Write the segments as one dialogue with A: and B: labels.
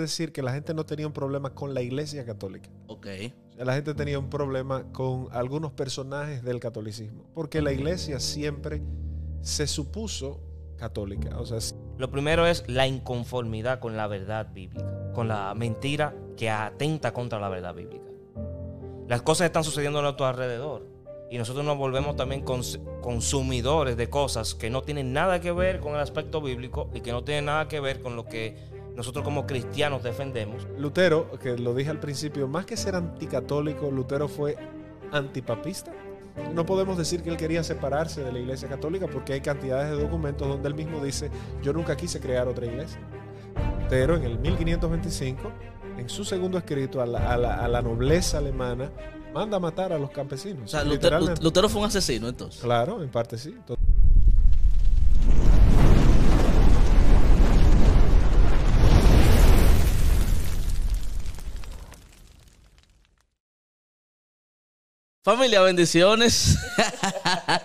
A: decir que la gente no tenía un problema con la iglesia católica.
B: Ok.
A: La gente tenía un problema con algunos personajes del catolicismo, porque la iglesia siempre se supuso católica. O sea,
C: lo primero es la inconformidad con la verdad bíblica, con la mentira que atenta contra la verdad bíblica. Las cosas están sucediendo a nuestro alrededor y nosotros nos volvemos también consumidores de cosas que no tienen nada que ver con el aspecto bíblico y que no tienen nada que ver con lo que nosotros como cristianos defendemos.
A: Lutero, que lo dije al principio, más que ser anticatólico, Lutero fue antipapista. No podemos decir que él quería separarse de la Iglesia Católica porque hay cantidades de documentos donde él mismo dice, yo nunca quise crear otra iglesia. Lutero en el 1525, en su segundo escrito a la, nobleza alemana, manda a matar a los campesinos.
B: O sea, Lutero, Lutero, fue un asesino entonces.
A: Claro, en parte sí.
B: Familia, bendiciones.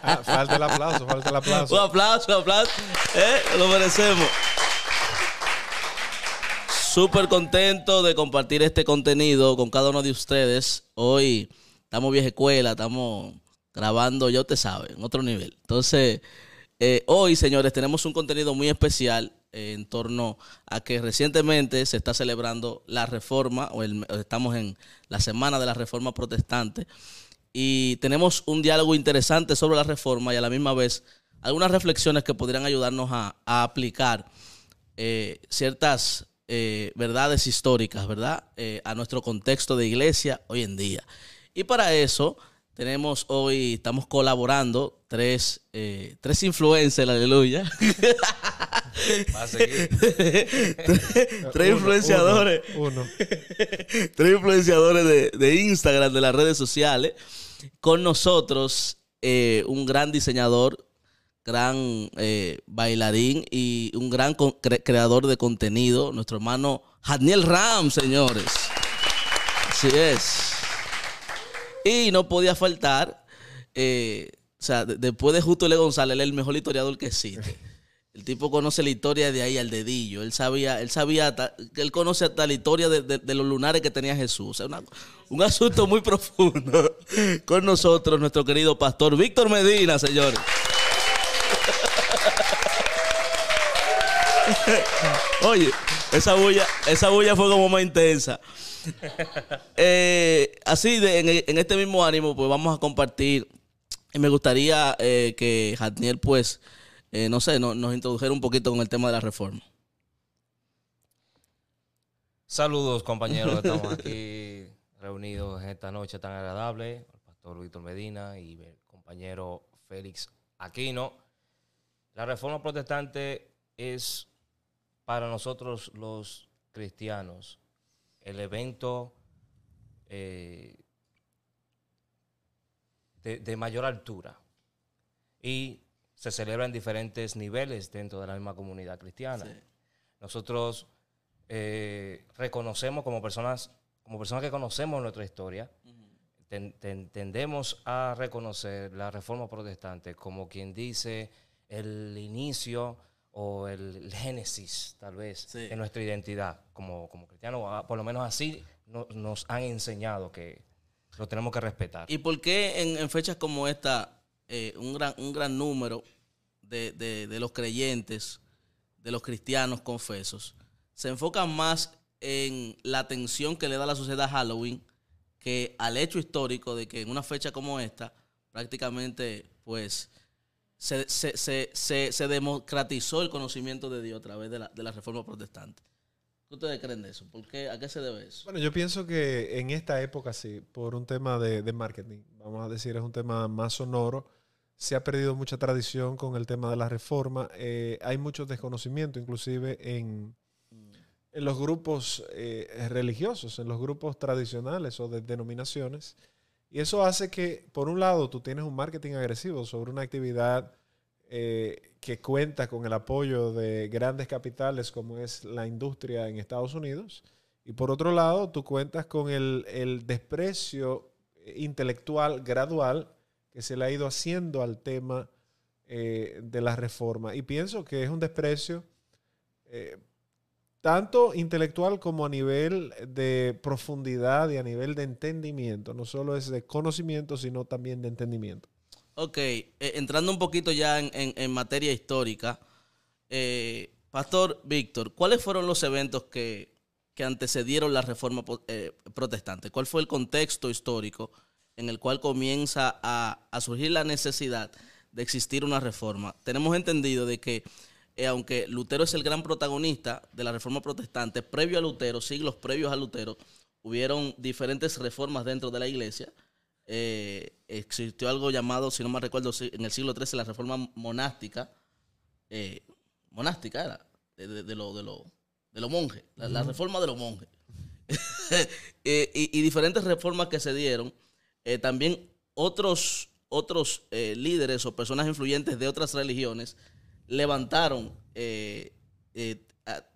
A: Ah, falta el aplauso, falta el aplauso.
B: Un aplauso, un aplauso. Eh, lo merecemos. Súper contento de compartir este contenido con cada uno de ustedes. Hoy estamos vieja escuela, estamos grabando, ya te saben, en otro nivel. Entonces, eh, hoy, señores, tenemos un contenido muy especial en torno a que recientemente se está celebrando la reforma, o estamos en la semana de la reforma protestante y tenemos un diálogo interesante sobre la reforma y a la misma vez algunas reflexiones que podrían ayudarnos a, aplicar eh, ciertas eh, verdades históricas, ¿verdad? Eh, a nuestro contexto de iglesia hoy en día. Y para eso tenemos hoy, estamos colaborando tres, tres influencers, aleluya. Va a seguir. tres, influenciadores. Uno, tres influenciadores de, de Instagram, de las redes sociales con nosotros eh, un gran diseñador, gran eh, bailarín y un gran creador de contenido, nuestro hermano Daniel Ram, señores. Así es. Y no podía faltar, eh, o sea, después de Justo L. González, él es el mejor historiador que existe. El tipo conoce la historia de ahí al dedillo. Él sabía, él sabía, él conoce hasta la historia de, los lunares que tenía Jesús. Es un asunto muy profundo. Con nosotros, nuestro querido pastor Víctor Medina, señores. Oye, esa bulla, esa bulla fue como más intensa. Eh, así, de, en, este mismo ánimo, pues vamos a compartir. Y me gustaría eh, que Jatniel, pues, eh, no sé, nos introdujeron un poquito con el tema de la reforma.
C: Saludos compañeros, estamos aquí reunidos en esta noche tan agradable, el pastor Víctor Medina y el compañero Félix Aquino. La reforma protestante es para nosotros los cristianos el evento eh, de, de mayor altura. Y se celebra en diferentes niveles dentro de la misma comunidad cristiana. Nosotros eh, reconocemos como personas, como personas que conocemos nuestra historia, tendemos a reconocer la reforma protestante como quien dice el inicio o el, génesis, tal vez, de nuestra identidad como, como cristianos. Ah, por lo menos así nos han enseñado que lo tenemos que respetar.
B: ¿Y por qué en fechas como esta eh, un, gran, un gran número de, los creyentes, de los cristianos confesos, se enfocan más en la atención que le da la sociedad a Halloween que al hecho histórico de que en una fecha como esta, prácticamente, pues, se, se, democratizó el conocimiento de Dios a través de la, de la reforma protestante. ¿Qué ustedes creen de eso? ¿A qué se debe eso?
A: Bueno, yo pienso que en esta época sí, por un tema de, de marketing, vamos a decir, es un tema más sonoro se ha perdido mucha tradición con el tema de la reforma. Eh, hay mucho desconocimiento, inclusive en, en los grupos eh, religiosos, en los grupos tradicionales o de denominaciones. Y eso hace que, por un lado, tú tienes un marketing agresivo sobre una actividad eh, que cuenta con el apoyo de grandes capitales como es la industria en Estados Unidos. Y por otro lado, tú cuentas con el, el desprecio intelectual gradual que se le ha ido haciendo al tema eh, de la reforma. Y pienso que es un desprecio eh, tanto intelectual como a nivel de profundidad y a nivel de entendimiento. No solo es de conocimiento, sino también de entendimiento.
B: Ok, eh, entrando un poquito ya en, en- en materia histórica, Pastor Víctor, ¿cuáles fueron los eventos que, que antecedieron la reforma protestante? ¿Cuál fue el contexto histórico en el cual comienza a, a surgir la necesidad de existir una reforma? Tenemos entendido de que, eh, aunque Lutero es el gran protagonista de la reforma protestante, previo a Lutero, siglos previos a Lutero, hubieron diferentes reformas dentro de la iglesia. Eh, existió algo llamado, si no me recuerdo, en el siglo XIII la reforma monástica, eh, monástica era, de, de, de lo, de, lo, de los monjes, la, la reforma de los monjes. Eh, y, y diferentes reformas que se dieron. Eh, también otros, otros eh, líderes o personas influyentes de otras religiones levantaron, eh, eh,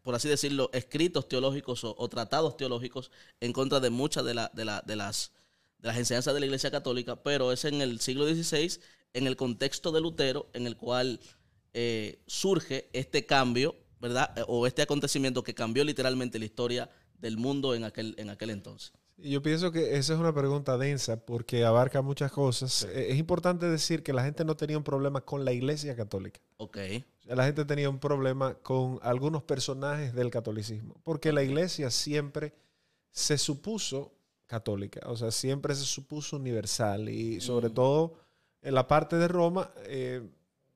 B: por así decirlo, escritos teológicos o, tratados teológicos en contra de muchas de, la- de, la- de las, de las enseñanzas de la Iglesia Católica, pero es en el siglo XVI, en el contexto de Lutero, en el cual surge este cambio, ¿verdad? O este acontecimiento que cambió literalmente la historia del mundo en aquel, en aquel entonces.
A: Yo pienso que esa es una pregunta densa porque abarca muchas cosas. Eh, Es importante decir que la gente no tenía un problema con la Iglesia Católica.
B: Ok.
A: La gente tenía un problema con algunos personajes del catolicismo, porque la iglesia siempre se supuso católica, o sea, siempre se supuso universal y sobre
B: Mm.
A: todo en la parte de Roma, eh,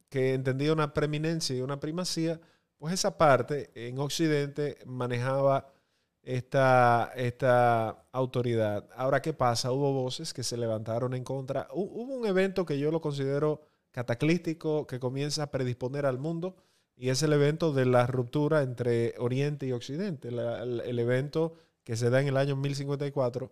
A: que entendía una preeminencia y una primacía, pues esa parte en Occidente manejaba esta, esta autoridad. Ahora, ¿qué pasa? Hubo voces que se levantaron en contra. Hu- Hubo un evento que yo lo considero cataclístico que comienza a predisponer al mundo y es el evento de la ruptura entre Oriente y Occidente, el evento que se da en el año 1054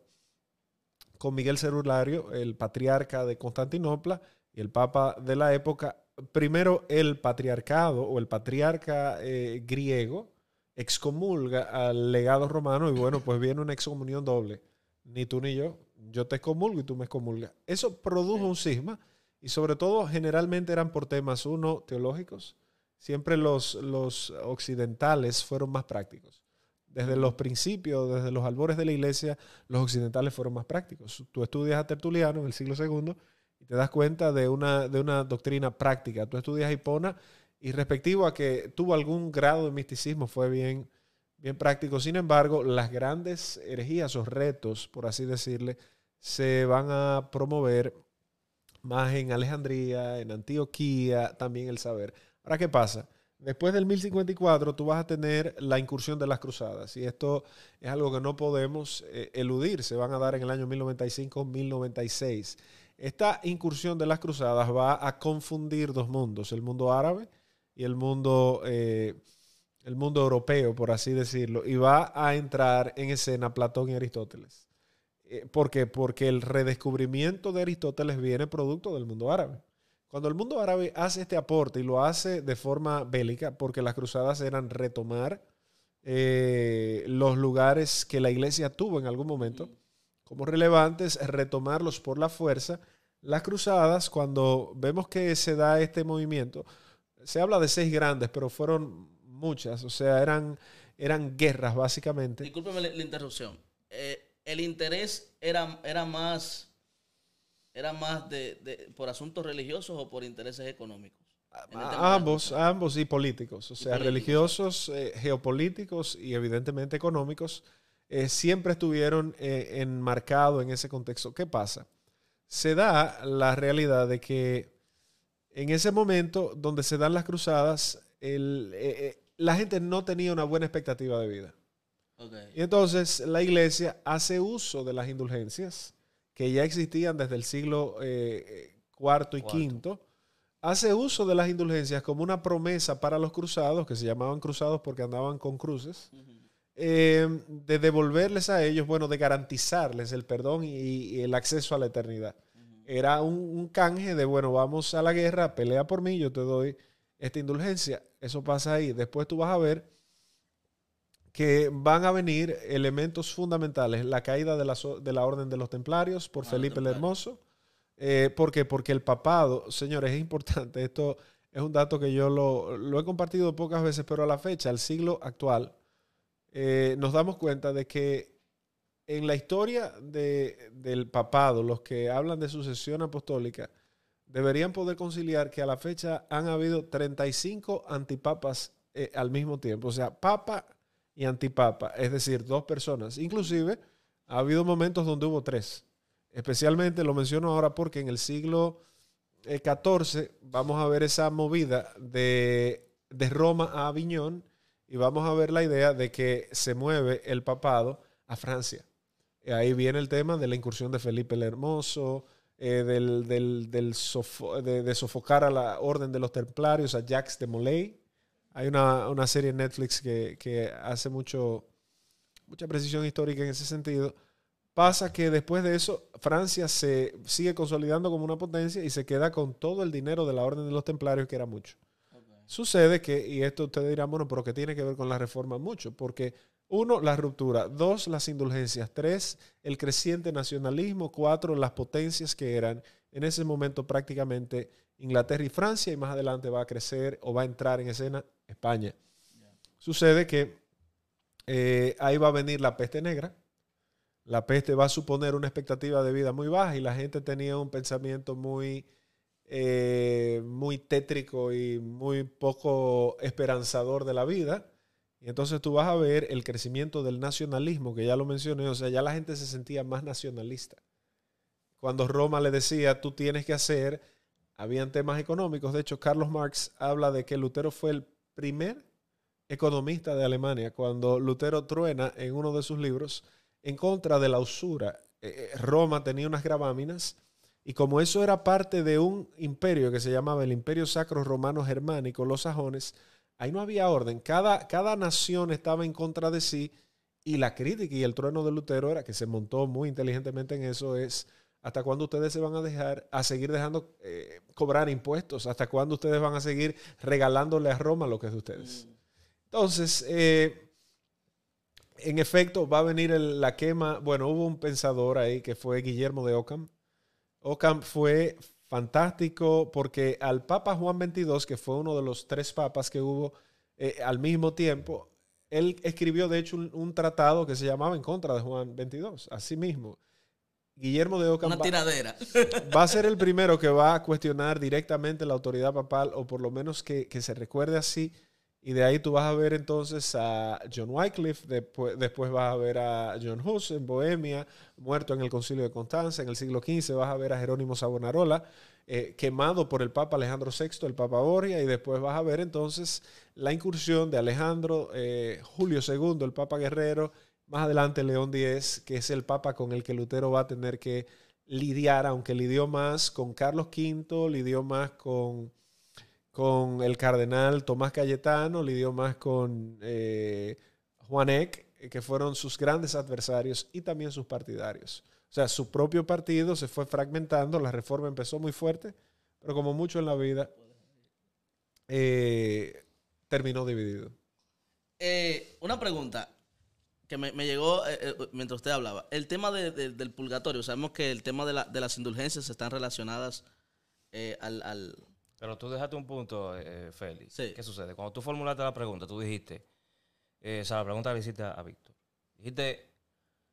A: con Miguel Cerulario, el patriarca de Constantinopla y el papa de la época. Primero el patriarcado o el patriarca eh, griego excomulga al legado romano y bueno, pues viene una excomunión doble. Ni tú ni yo, yo te excomulgo y tú me excomulgas. Eso produjo un cisma y sobre todo generalmente eran por temas, uno, teológicos. Siempre los, los occidentales fueron más prácticos. Desde los principios, desde los albores de la iglesia, los occidentales fueron más prácticos. Tú estudias a Tertuliano en el siglo II y te das cuenta de una, de una doctrina práctica. Tú estudias a Hipona y respectivo a que tuvo algún grado de misticismo fue bien, bien práctico. Sin embargo, las grandes herejías o retos, por así decirle, se van a promover más en Alejandría, en Antioquía, también el saber. Ahora, ¿qué pasa? Después del 1054 tú vas a tener la incursión de las cruzadas y esto es algo que no podemos eh, eludir. Se van a dar en el año 1095-1096. Esta incursión de las cruzadas va a confundir dos mundos, el mundo árabe y el mundo, eh, el mundo europeo, por así decirlo, y va a entrar en escena Platón y Aristóteles. Eh, ¿Por qué? Porque el redescubrimiento de Aristóteles viene producto del mundo árabe. Cuando el mundo árabe hace este aporte y lo hace de forma bélica, porque las cruzadas eran retomar eh, los lugares que la iglesia tuvo en algún momento como relevantes, retomarlos por la fuerza. Las cruzadas, cuando vemos que se da este movimiento, se habla de seis grandes, pero fueron muchas, o sea, eran, eran guerras básicamente.
B: Discúlpeme la, la interrupción. Eh, el interés era, era más, era más de, de- por asuntos religiosos o por intereses económicos. En el tema de
A: A
B: la
A: ambos, ambos y políticos, o sea,
B: políticos.
A: religiosos, eh, geopolíticos y evidentemente económicos, eh, siempre estuvieron enmarcados en ese contexto. ¿Qué pasa? Se da la realidad de que en ese momento donde se dan las cruzadas, el, eh, eh, la gente no tenía una buena expectativa de vida.
B: Ok.
A: Y entonces la iglesia hace uso de las indulgencias que ya existían desde el siglo eh, cuarto y quinto. Hace uso de las indulgencias como una promesa para los cruzados, que se llamaban cruzados porque andaban con cruces, eh, de devolverles a ellos, bueno, de garantizarles el perdón y, y el acceso a la eternidad. Era un, un canje de, bueno, vamos a la guerra, pelea por mí, yo te doy esta indulgencia. Eso pasa ahí. Después tú vas a ver que van a venir elementos fundamentales. La caída de la, de la Orden de los Templarios por
B: Ah,
A: Felipe el. Hermoso. Eh, ¿Por qué? Porque el papado, señores, es importante. Esto es un dato que yo lo, lo he compartido pocas veces, pero a la fecha, al siglo actual, eh, nos damos cuenta de que en la historia de- del papado, los que hablan de sucesión apostólica, deberían poder conciliar que a la fecha han habido 35 antipapas eh, al mismo tiempo. O sea, papa y antipapa, es decir, dos personas. Inclusive, ha habido momentos donde hubo tres. Especialmente lo menciono ahora porque en el siglo eh, XIV vamos a ver esa movida de, de Roma a Aviñón y vamos a ver la idea de que se mueve el papado a Francia. Ahí viene el tema de la incursión de Felipe el Hermoso, eh, del, del- del sofo- de, de sofocar a la orden de los templarios, a Jacques de Molay. Hay una, una serie en Netflix que, que hace mucho, mucha precisión histórica en ese sentido. Pasa que después de eso, Francia se sigue consolidando como una potencia y se queda con todo el dinero de la orden de los templarios, que era mucho. Sucede que, y esto ustedes dirán, bueno, pero que tiene que ver con la reforma mucho, porque uno, la ruptura, dos, las indulgencias, tres, el creciente nacionalismo, cuatro, las potencias que eran en ese momento prácticamente Inglaterra y Francia, y más adelante va a crecer o va a entrar en escena España. Sucede que eh, ahí va a venir la peste negra, la peste va a suponer una expectativa de vida muy baja y la gente tenía un pensamiento muy, eh, muy tétrico y muy poco esperanzador de la vida. Entonces tú vas a ver el crecimiento del nacionalismo, que ya lo mencioné, o sea, ya la gente se sentía más nacionalista. Cuando Roma le decía, tú tienes que hacer, habían temas económicos. De hecho, Carlos Marx habla de que Lutero fue el primer economista de Alemania, cuando Lutero truena en uno de sus libros en contra de la usura. Eh, eh, Roma tenía unas graváminas y como eso era parte de un imperio que se llamaba el Imperio Sacro Romano Germánico, los sajones, ahí no había orden. Cada, cada nación estaba en contra de sí y la crítica y el trueno de Lutero era que se montó muy inteligentemente en eso es hasta cuándo ustedes se van a dejar a seguir dejando eh, cobrar impuestos, hasta cuándo ustedes van a seguir regalándole a Roma lo que es de ustedes. Entonces, eh, en efecto, va a venir el- la quema. Bueno, hubo un pensador ahí que fue Guillermo de Ockham. Ockham fue fantástico porque al Papa Juan XXII, que fue uno de los tres papas que hubo eh, al mismo tiempo, él escribió de hecho un, un tratado que se llamaba en contra de Juan XXII, así mismo. Guillermo de Ockham
B: Una
A: va-
B: tiradera.
A: va a ser el primero que va a cuestionar directamente la autoridad papal, o por lo menos que, que se recuerde así. Y de ahí tú vas a ver entonces a John Wycliffe, después, después vas a ver a John Hus en Bohemia, muerto en el concilio de Constanza, en el siglo XV vas a ver a Jerónimo Savonarola, eh, quemado por el Papa Alejandro VI, el Papa Borgia, y después vas a ver entonces la incursión de Alejandro, eh, Julio II, el Papa Guerrero, más adelante León X, que es el Papa con el que Lutero va a tener que lidiar, aunque lidió más con Carlos V, lidió más con, con el cardenal Tomás Cayetano, lidió más con eh, Juan Eck, eh, que fueron sus grandes adversarios y también sus partidarios. O sea, su propio partido se fue fragmentando, la reforma empezó muy fuerte, pero como mucho en la vida, eh, terminó dividido.
B: Eh, una pregunta que me, me llegó eh, eh, mientras usted hablaba. El tema de- de- del purgatorio, sabemos que el tema de, la- de las indulgencias están relacionadas eh, al, al-
C: Pero tú dejaste un punto, eh, Félix.
B: Sí.
C: ¿Qué sucede? Cuando tú formulaste la pregunta, tú dijiste, eh, o sea, la pregunta que le hiciste a, a Víctor. Dijiste,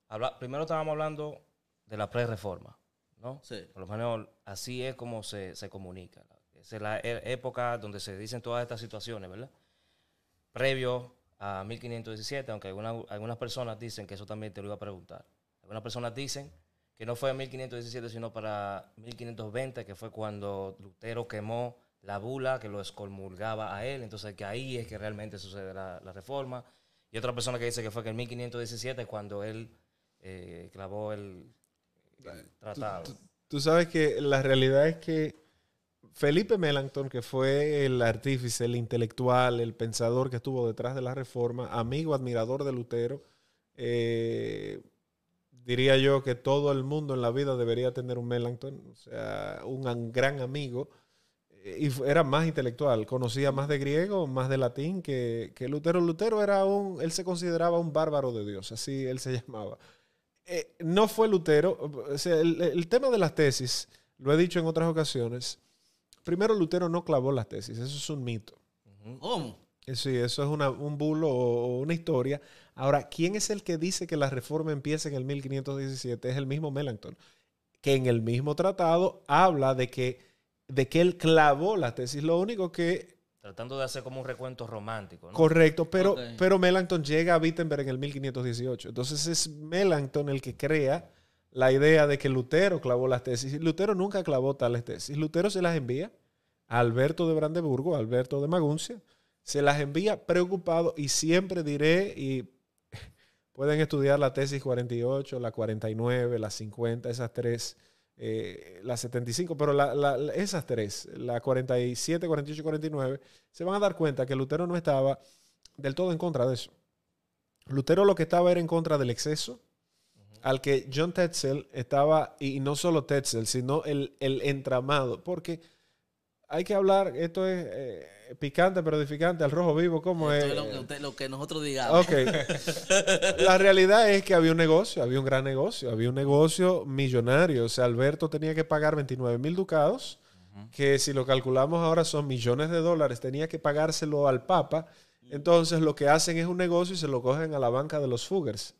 C: habla- primero estábamos hablando de la pre-reforma, ¿no?
B: Sí.
C: Por lo menos así es como se, se comunica. Esa es la e- época donde se dicen todas estas situaciones, ¿verdad? Previo a 1517, aunque algunas, algunas personas dicen que eso también te lo iba a preguntar. Algunas personas dicen que no fue en 1517, sino para 1520, que fue cuando Lutero quemó la bula que lo excomulgaba a él. Entonces, que ahí es que realmente sucede la, la reforma. Y otra persona que dice que fue que en 1517, cuando él eh, clavó el, el tratado.
A: Tú sabes que la realidad es que Felipe Melanchthon, que fue el artífice, el intelectual, el pensador que estuvo detrás de la reforma, amigo, admirador de Lutero, eh, diría yo que todo el mundo en la vida debería tener un Melanchthon, o sea, un an- gran amigo, eh, y era más intelectual, conocía más de griego, más de latín que, que Lutero. Lutero era un, él se consideraba un bárbaro de Dios, así él se llamaba. Eh, no fue Lutero, o sea, el, el tema de las tesis, lo he dicho en otras ocasiones, primero Lutero no clavó las tesis, eso es un mito.
B: ¿Cómo?
A: Eh, Sí, eso es una- un bulo o una historia. Ahora, ¿quién es el que dice que la reforma empieza en el 1517? Es el mismo Melanchthon, que en el mismo tratado habla de que, de que él clavó la tesis. Lo único que,
C: Tratando de hacer como un recuento romántico, ¿no?
A: correcto, pero,
B: Ok.
A: pero Melanchthon llega a Wittenberg en el 1518. Entonces es Melanchthon el que crea la idea de que Lutero clavó las tesis. Lutero nunca clavó tales tesis. Lutero se las envía a Alberto de Brandeburgo, a Alberto de Maguncia, se las envía preocupado y siempre diré, y pueden estudiar la tesis 48, la 49, la 50, esas tres, eh, la 75, pero la- esas tres, la 47, 48 y 49, se van a dar cuenta que Lutero no estaba del todo en contra de eso. Lutero lo que estaba era en contra del exceso, al que John Tetzel estaba, y no solo Tetzel, sino el, el entramado, porque hay que hablar, esto es eh, picante pero edificante, al rojo vivo, ¿cómo
B: Esto
A: es?
B: es lo que, usted- lo que nosotros digamos.
A: Ok. La realidad es que había un negocio, había un gran negocio, había un negocio millonario. O sea, Alberto tenía que pagar 29 mil ducados, que si lo calculamos ahora son millones de dólares, tenía que pagárselo al Papa. Entonces lo que hacen es un negocio y se lo cogen a la banca de los Fugers.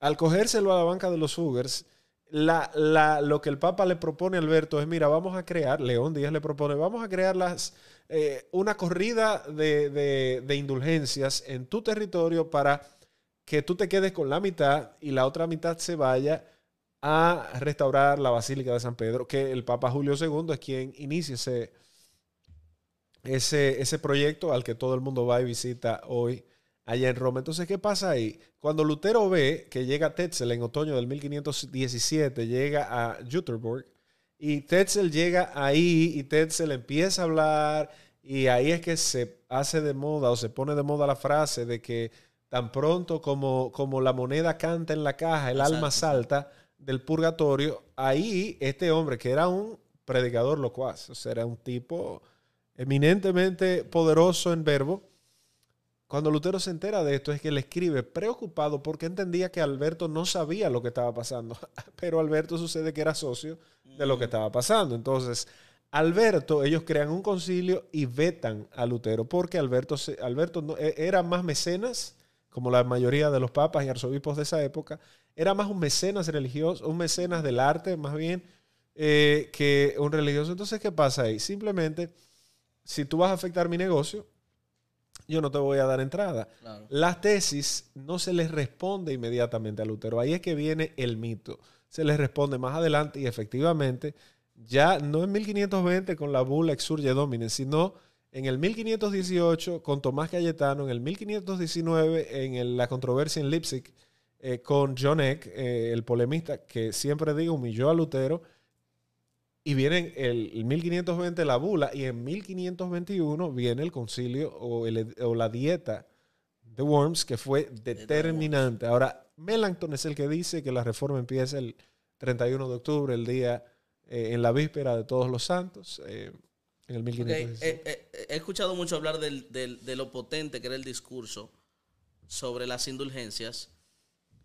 A: Al cogérselo a la banca de los Fugers, lo que el Papa le propone Alberto es, mira, vamos a crear, León Díaz le propone, vamos a crear las, eh, una corrida de, de- de indulgencias en tu territorio para que tú te quedes con la mitad y la otra mitad se vaya a restaurar la Basílica de San Pedro, que el Papa Julio II es quien inicia ese, ese, ese proyecto al que todo el mundo va y visita hoy allá en Roma. Entonces, ¿qué pasa ahí? Cuando Lutero ve que llega Tetzel en otoño del 1517, llega a Jutterburg, y Tetzel llega ahí y Tetzel empieza a hablar y ahí es que se hace de moda o se pone de moda la frase de que tan pronto como, como la moneda canta en la caja, el alma salta del purgatorio, ahí este hombre que era un predicador locuaz, o sea, era un tipo eminentemente poderoso en verbo, cuando Lutero se entera de esto es que le escribe preocupado porque entendía que Alberto no sabía lo que estaba pasando, pero Alberto sucede que era socio de lo que estaba pasando. Entonces, Alberto, ellos crean un concilio y vetan a Lutero porque Alberto, Alberto no- e- era más mecenas, como la mayoría de los papas y arzobispos de esa época, era más un mecenas religioso, un mecenas del arte más bien eh, que un religioso. Entonces, ¿qué pasa ahí? Simplemente, si tú vas a afectar mi negocio, yo no te voy a dar entrada.
B: Claro.
A: Las tesis no se les responde inmediatamente a Lutero. Ahí es que viene el mito. Se les responde más adelante y efectivamente, ya no en 1520 con la bula Exurge Domine, sino en el 1518 con Tomás Cayetano, en el 1519 en el- la controversia en Leipzig eh, con John Eck, eh, el polemista que siempre digo humilló a Lutero. Y viene el, el 1520 la bula y en 1521 viene el concilio o, el- o la dieta de Worms que fue determinante. Ahora, Melanchthon es el que dice que la reforma empieza el 31 de octubre, el día eh, en la víspera de todos los santos, eh, en el
B: Ok,
A: 1516.
B: eh, eh, he escuchado mucho hablar del- del- de lo potente que era el discurso sobre las indulgencias,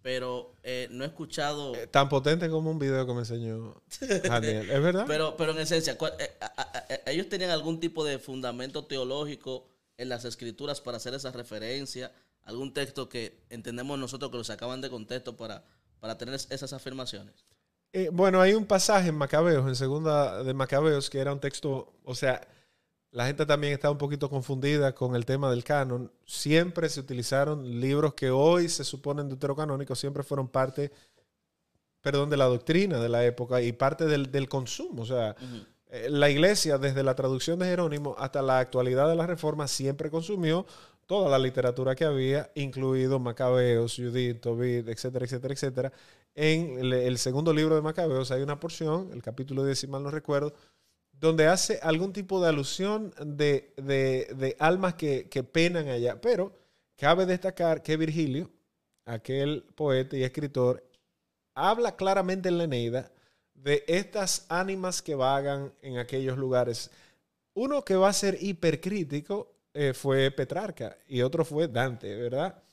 B: pero eh, no he escuchado...
A: Eh, Tan potente como un video que me enseñó Daniel. ¿Es verdad?
B: Pero, pero en esencia, ¿cuál- eh, a- a- a- ¿ellos tenían algún tipo de fundamento teológico en las escrituras para hacer esa referencia? ¿Algún texto que entendemos nosotros que lo sacaban de contexto para, para tener es- esas afirmaciones?
A: Eh, bueno, hay un pasaje en Macabeos, en segunda de Macabeos, que era un texto, o sea, la gente también está un poquito confundida con el tema del canon. Siempre se utilizaron libros que hoy se suponen deuterocanónicos, siempre fueron parte, perdón, de la doctrina de la época y parte del, del consumo. O sea, eh, la iglesia, desde la traducción de Jerónimo hasta la actualidad de la reforma, siempre consumió toda la literatura que había, incluido Macabeos, Judith, Tobit, etcétera, etcétera, etcétera. En el, el segundo libro de Macabeos hay una porción, el capítulo 10, si mal no recuerdo, donde hace algún tipo de alusión de, de- de almas que, que penan allá. Pero cabe destacar que Virgilio, aquel poeta y escritor, habla claramente en la Eneida de estas ánimas que vagan en aquellos lugares. Uno que va a ser hipercrítico eh, fue Petrarca y otro fue Dante, ¿verdad?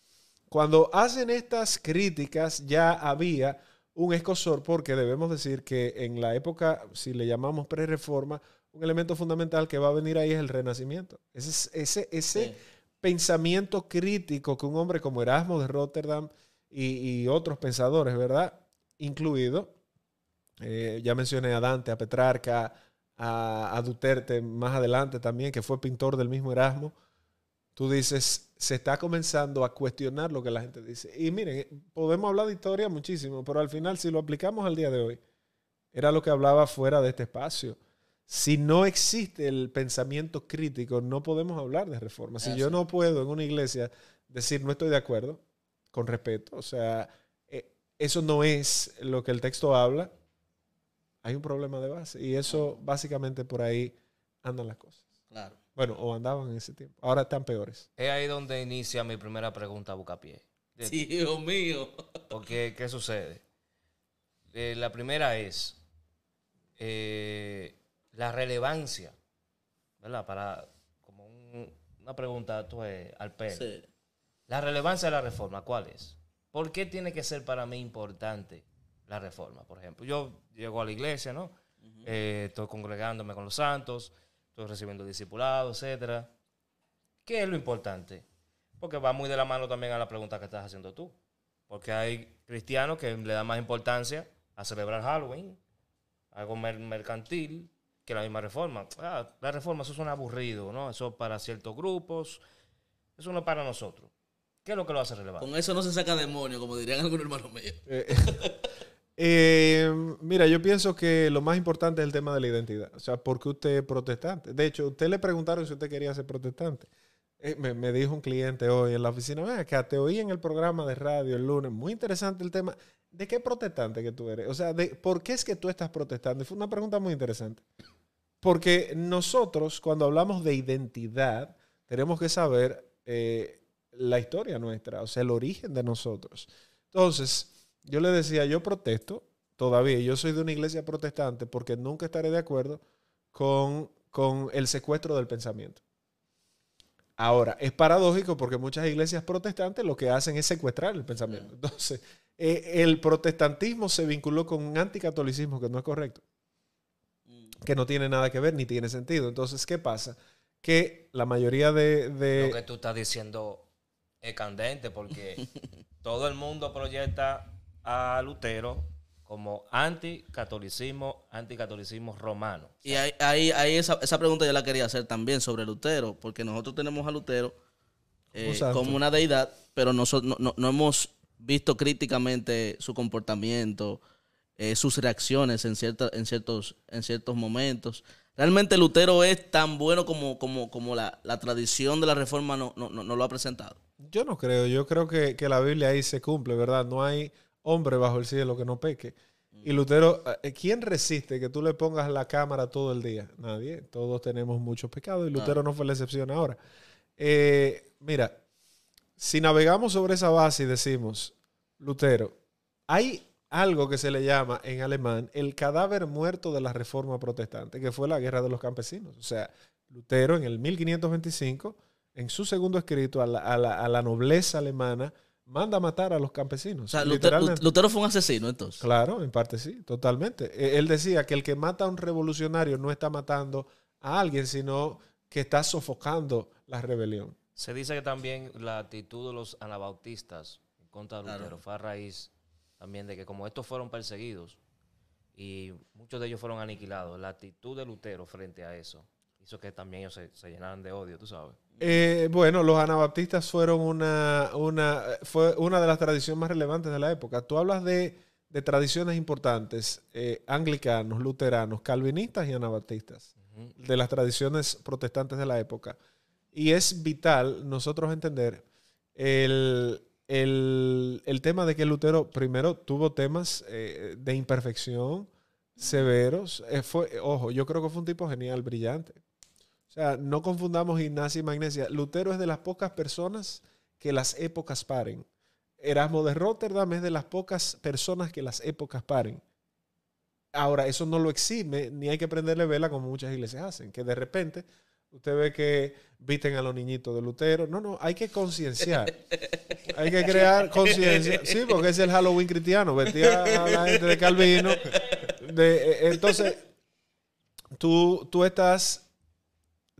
A: Cuando hacen estas críticas ya había un escosor porque debemos decir que en la época, si le llamamos pre-reforma, un elemento fundamental que va a venir ahí es el renacimiento. Ese, es- ese, ese
B: Sí.
A: pensamiento crítico que un hombre como Erasmo de Rotterdam y, y otros pensadores, ¿verdad? Incluido, eh, ya mencioné a Dante, a Petrarca, a, a Duterte más adelante también, que fue pintor del mismo Erasmo. Tú dices, se está comenzando a cuestionar lo que la gente dice. Y miren, podemos hablar de historia muchísimo, pero al final, si lo aplicamos al día de hoy, era lo que hablaba fuera de este espacio. Si no existe el pensamiento crítico, no podemos hablar de reforma. Si yo no puedo en una iglesia decir no estoy de acuerdo, con respeto, o sea, eh, eso no es lo que el texto habla, hay un problema de base. Y eso básicamente por ahí andan las cosas.
B: Claro.
A: Bueno, o andaban en ese tiempo. Ahora están peores.
C: Es ahí donde inicia mi primera pregunta a Bucapié.
B: Sí, Dios mío.
C: Porque, ¿qué sucede? Eh, la primera es eh, la relevancia, ¿verdad? Para, como un- una pregunta tú, eh, al pelo.
B: Sí.
C: La relevancia de la reforma, ¿cuál es? ¿Por qué tiene que ser para mí importante la reforma? Por ejemplo, yo llego a la iglesia, ¿no? Eh, estoy congregándome con los santos, estoy recibiendo discipulados, etcétera. ¿Qué es lo importante? Porque va muy de la mano también a la pregunta que estás haciendo tú. Porque hay cristianos que le dan más importancia a celebrar Halloween, algo mer- mercantil, que la misma reforma. Ah, la reforma, eso suena aburrido, ¿no? Eso es para ciertos grupos, eso no es para nosotros. ¿Qué es lo que lo hace relevante?
B: Con eso no se saca demonio, como dirían algunos hermanos míos.
A: Eh, eh, mira, yo pienso que lo más importante es el tema de la identidad. O sea, ¿por qué usted es protestante? De hecho, usted le preguntaron si usted quería ser protestante. Eh, me, dijo un cliente hoy en la oficina, que te oí en el programa de radio el lunes, muy interesante el tema. ¿De qué protestante que tú eres? O sea, de, ¿por qué es que tú estás protestando? Fue una pregunta muy interesante. Porque nosotros, cuando hablamos de identidad, tenemos que saber eh, la historia nuestra, o sea, el origen de nosotros. Entonces, yo le decía, yo protesto todavía, yo soy de una iglesia protestante porque nunca estaré de acuerdo con, con el secuestro del pensamiento. Ahora, es paradójico porque muchas iglesias protestantes lo que hacen es secuestrar el pensamiento. Entonces, eh, el protestantismo se vinculó con un anticatolicismo que no es correcto, que no tiene nada que ver ni tiene sentido. Entonces, ¿qué pasa? Que la mayoría de... de-
C: Lo que tú estás diciendo es candente porque todo el mundo proyecta a Lutero como anticatolicismo, anticatolicismo romano.
B: Y ahí, ahí, ahí esa, esa pregunta yo la quería hacer también sobre Lutero, porque nosotros tenemos a Lutero eh,
A: Un
B: como una deidad, pero nosotros no, no- no hemos visto críticamente su comportamiento, eh, sus reacciones en, cierta- en, ciertos, en ciertos momentos. Realmente Lutero es tan bueno como, como, como la, la tradición de la reforma no, no, no- no lo ha presentado.
A: Yo no creo, yo creo que, que la Biblia ahí se cumple, ¿verdad? No hay hombre bajo el cielo que no peque. Y Lutero, eh, ¿quién resiste que tú le pongas la cámara todo el día? Nadie, todos tenemos muchos pecados y Lutero no fue la excepción ahora. Eh, mira, si navegamos sobre esa base y decimos, Lutero, hay algo que se le llama en alemán el cadáver muerto de la reforma protestante, que fue la guerra de los campesinos. O sea, Lutero en el 1525, en su segundo escrito a la, a la- a la nobleza alemana, manda a matar a los campesinos.
B: O sea, Lutero,
A: literalmente.
B: Lutero fue un asesino entonces.
A: Claro, en parte sí, totalmente. Eh, Él decía que el que mata a un revolucionario no está matando a alguien, sino que está sofocando la rebelión.
C: Se dice que también la actitud de los anabautistas en contra
B: Claro.
C: Lutero fue a raíz también de que como estos fueron perseguidos y muchos de ellos fueron aniquilados, la actitud de Lutero frente a eso hizo que también ellos se, se llenaran de odio, tú sabes.
A: Eh, bueno, los anabaptistas fueron una, una, fue una de las tradiciones más relevantes de la época. Tú hablas de, de tradiciones importantes, eh, anglicanos, luteranos, calvinistas y anabaptistas, de las tradiciones protestantes de la época. Y es vital nosotros entender el, el- el tema de que Lutero primero tuvo temas eh, de imperfección severos. Fue, ojo, yo creo que fue un tipo genial, brillante. Sea, no confundamos gimnasia y magnesia. Lutero es de las pocas personas que las épocas paren. Erasmo de Rotterdam es de las pocas personas que las épocas paren. Ahora, eso no lo exime, ni hay que prenderle vela como muchas iglesias hacen, que de repente usted ve que visten a los niñitos de Lutero. No, no, hay que concienciar. Hay que crear conciencia. Sí, porque es el Halloween cristiano, vestir a la gente de Calvino. Eh, entonces, tú, tú estás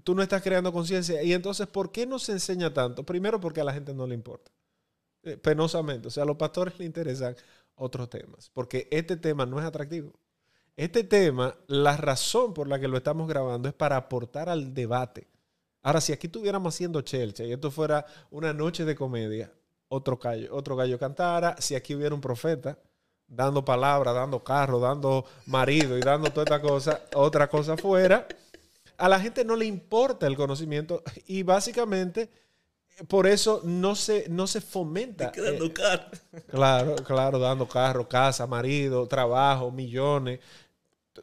A: tú no estás creando conciencia. Y entonces, ¿por qué no se enseña tanto? Primero, porque a la gente no le importa. Eh, penosamente. O sea, a los pastores le interesan otros temas. Porque este tema no es atractivo. Este tema, la razón por la que lo estamos grabando es para aportar al debate. Ahora, si aquí estuviéramos haciendo chelcha y esto fuera una noche de comedia, otro gallo, otro gallo cantara, si aquí hubiera un profeta dando palabras, dando carro, dando marido y dando toda esta cosa, otra cosa fuera, a la gente no le importa el conocimiento y básicamente por eso no se, no se fomenta.
B: Dando carro.
A: Claro, claro, dando carro, casa, marido, trabajo, millones.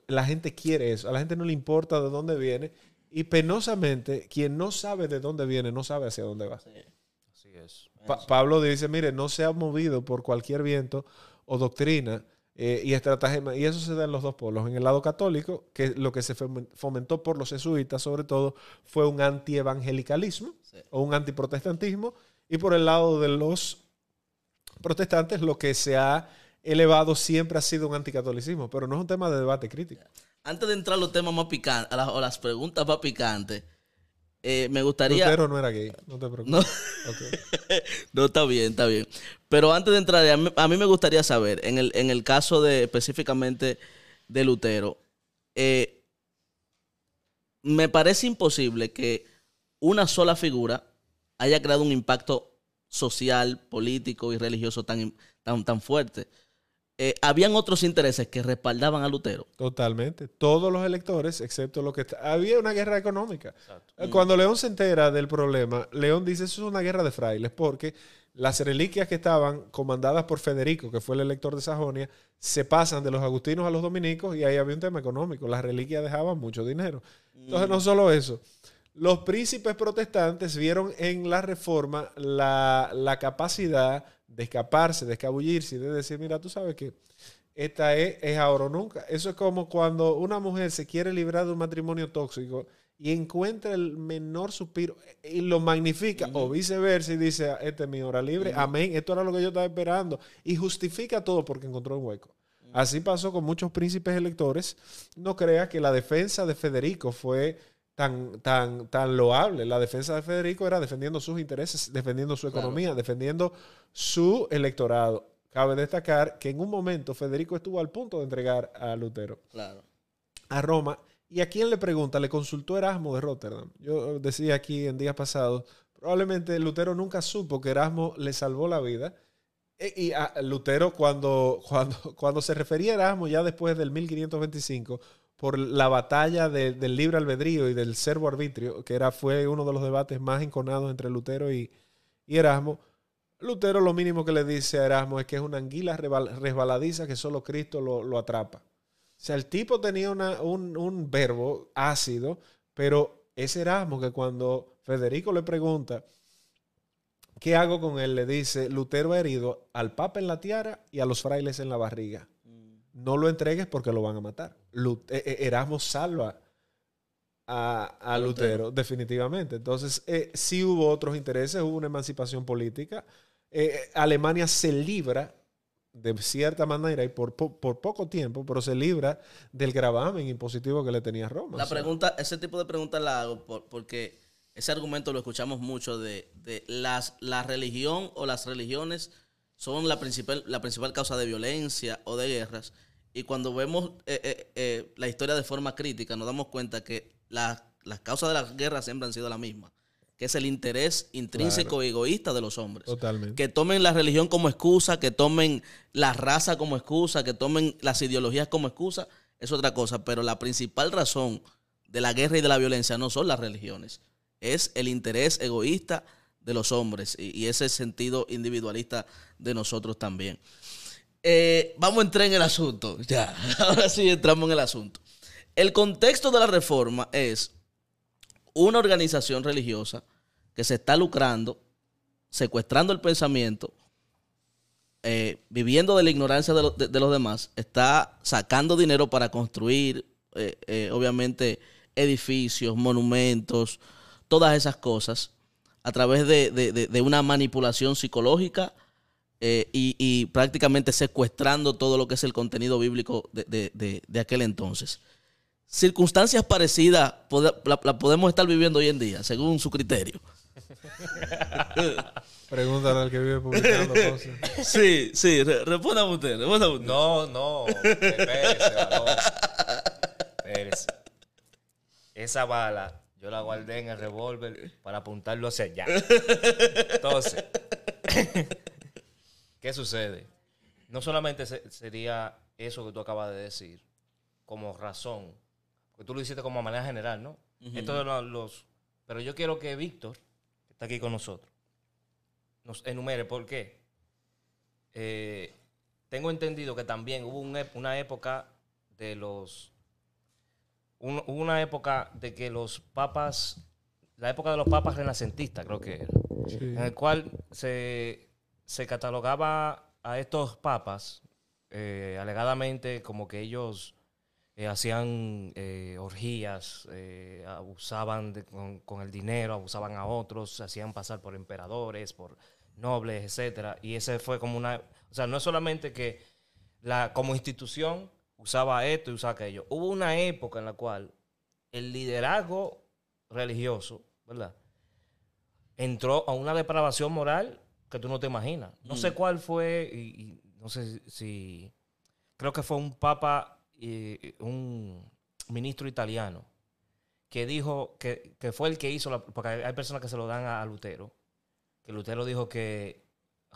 A: La gente quiere eso, a la gente no le importa de dónde viene y penosamente quien no sabe de dónde viene no sabe hacia dónde va.
C: Así es.
A: Pablo dice, mire, no se ha movido por cualquier viento o doctrina eh, y estratagema, y eso se da en los dos polos. En el lado católico, que lo que se fomentó por los jesuitas sobre todo fue un antievangelicalismo o un antiprotestantismo, y por el lado de los protestantes lo que se ha elevado siempre ha sido un anticatolicismo, pero no es un tema de debate crítico.
B: Antes de entrar a los temas más picantes, o las preguntas más picantes, eh, me gustaría.
A: Lutero no era gay, no te preocupes.
B: No. no, está bien, está bien. Pero antes de entrar, a mí, me gustaría saber, en el, en el caso de específicamente de Lutero, eh, me parece imposible que una sola figura haya creado un impacto social, político y religioso tan, tan, tan fuerte. Eh, habían otros intereses que respaldaban a Lutero.
A: Totalmente. Todos los electores, excepto los que... Había una guerra económica. Eh, cuando León se entera del problema, León dice, eso es una guerra de frailes, porque las reliquias que estaban comandadas por Federico, que fue el elector de Sajonia, se pasan de los agustinos a los dominicos y ahí había un tema económico. Las reliquias dejaban mucho dinero. Entonces, no solo eso. Los príncipes protestantes vieron en la reforma la, la capacidad de escaparse, de escabullirse y de decir, mira, tú sabes que esta es, es ahora o nunca. Eso es como cuando una mujer se quiere librar de un matrimonio tóxico y encuentra el menor suspiro y lo magnifica, o viceversa, y dice, ah, esta es mi hora libre, amén, esto era lo que yo estaba esperando, y justifica todo porque encontró un hueco. Así pasó con muchos príncipes electores. No crea que la defensa de Federico fue tan, tan, tan loable. La defensa de Federico era defendiendo sus intereses, defendiendo su economía, defendiendo su electorado. Cabe destacar que en un momento Federico estuvo al punto de entregar a Lutero a Roma. ¿Y a quién le pregunta? Le consultó Erasmo de Rotterdam. Yo decía aquí en días pasados, probablemente Lutero nunca supo que Erasmo le salvó la vida. E, y a Lutero cuando, cuando, cuando se refería a Erasmo ya después del 1525, por la batalla del libre albedrío y del servo arbitrio, que era, fue uno de los debates más enconados entre Lutero y, Erasmo. Lutero lo mínimo que le dice a Erasmo es que es una anguila resbaladiza que solo Cristo lo, atrapa. O sea, el tipo tenía un, un, verbo ácido, pero es Erasmo que cuando Federico le pregunta, ¿qué hago con él? Le dice, Lutero ha herido al papa en la tiara y a los frailes en la barriga no lo entregues porque lo van a matar. Eh, eh, Erasmo salva a, Lutero, definitivamente. Entonces, eh, sí hubo otros intereses, hubo una emancipación política. Alemania se libra de cierta manera y por, poco tiempo, pero se libra del gravamen impositivo que le tenía Roma.
B: La pregunta, ese tipo de preguntas la hago porque ese argumento lo escuchamos mucho de, las, la religión o las religiones son la principal, la principal causa de violencia o de guerras. Y cuando vemos eh, eh, eh, la historia de forma crítica, nos damos cuenta que las causas de las guerras siempre han sido la misma, que es el interés intrínseco y egoísta de los hombres.
A: Totalmente.
B: Que tomen la religión como excusa, que tomen la raza como excusa, que tomen las ideologías como excusa, es otra cosa. Pero la principal razón de la guerra y de la violencia no son las religiones, es el interés egoísta de los hombres y, ese sentido individualista de nosotros también. Eh, vamos a entrar en el asunto. Ya, ahora sí entramos en el asunto. El contexto de la reforma es una organización religiosa que se está lucrando, secuestrando el pensamiento, eh, viviendo de la ignorancia de, los demás, está sacando dinero para construir, eh, obviamente, edificios, monumentos, todas esas cosas a través de, una manipulación psicológica eh, y, prácticamente secuestrando todo lo que es el contenido bíblico de, aquel entonces. circunstancias parecidas la, la podemos estar viviendo hoy en día, según su criterio.
A: Pregúntale al que vive publicando cosas.
B: Sí, sí, re- respóndame usted, usted.
C: No, no. Espérese, varón. Espérese. Esa bala yo la guardé en el revólver para apuntarlo hacia allá. Entonces, ¿qué sucede? No solamente se- sería eso que tú acabas de decir como razón, porque tú lo hiciste como manera general, ¿no? Esto de lo- los... Pero yo quiero que Víctor, que está aquí con nosotros, nos enumere por qué. Eh, tengo entendido que también hubo un una época de los. Un- hubo una época de que los papas. La época de los papas renacentistas, creo que era.
A: Sí.
C: En el cual se, se catalogaba a estos papas, eh, alegadamente, como que ellos eh, hacían eh, orgías, abusaban de- con, con el dinero, abusaban a otros, se hacían pasar por emperadores, por nobles, etcétera. Y ese fue como una, o sea, no es solamente que la como institución usaba esto y usaba aquello. Hubo una época en la cual el liderazgo religioso, ¿verdad? Entró a una depravación moral que tú no te imaginas. No sé cuál fue, y, y no sé si, creo que fue un papa, eh, un ministro italiano, que dijo que, que fue el que hizo, la, porque hay hay personas que se lo dan a, a Lutero, que Lutero dijo que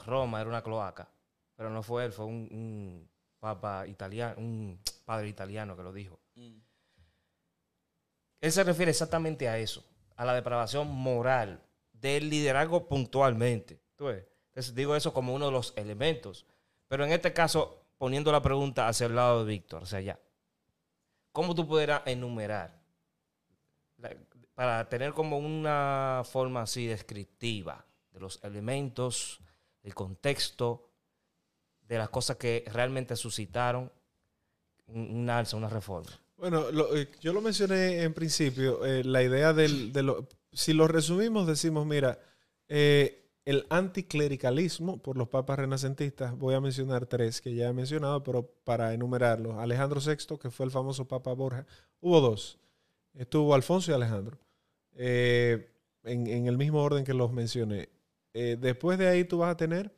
C: Roma era una cloaca, pero no fue él, fue un, un papa italiano, un padre italiano que lo dijo.
B: Mm.
C: Él se refiere exactamente a eso, a la depravación moral del liderazgo puntualmente. Entonces digo eso como uno de los elementos. Pero en este caso, poniendo la pregunta hacia el lado de Víctor, hacia allá. ¿Cómo tú pudieras enumerar? la- para tener como una forma así descriptiva de los elementos, el contexto, de las cosas que realmente suscitaron un, alza, una reforma.
A: Bueno, eh, yo lo mencioné en principio, eh, la idea del, si lo resumimos, decimos, mira, eh, el anticlericalismo por los papas renacentistas, voy a mencionar tres que ya he mencionado, pero para enumerarlos, Alejandro VI, que fue el famoso papa Borja, hubo dos, estuvo Alfonso y Alejandro, en, en el mismo orden que los mencioné. Después de ahí tú vas a tener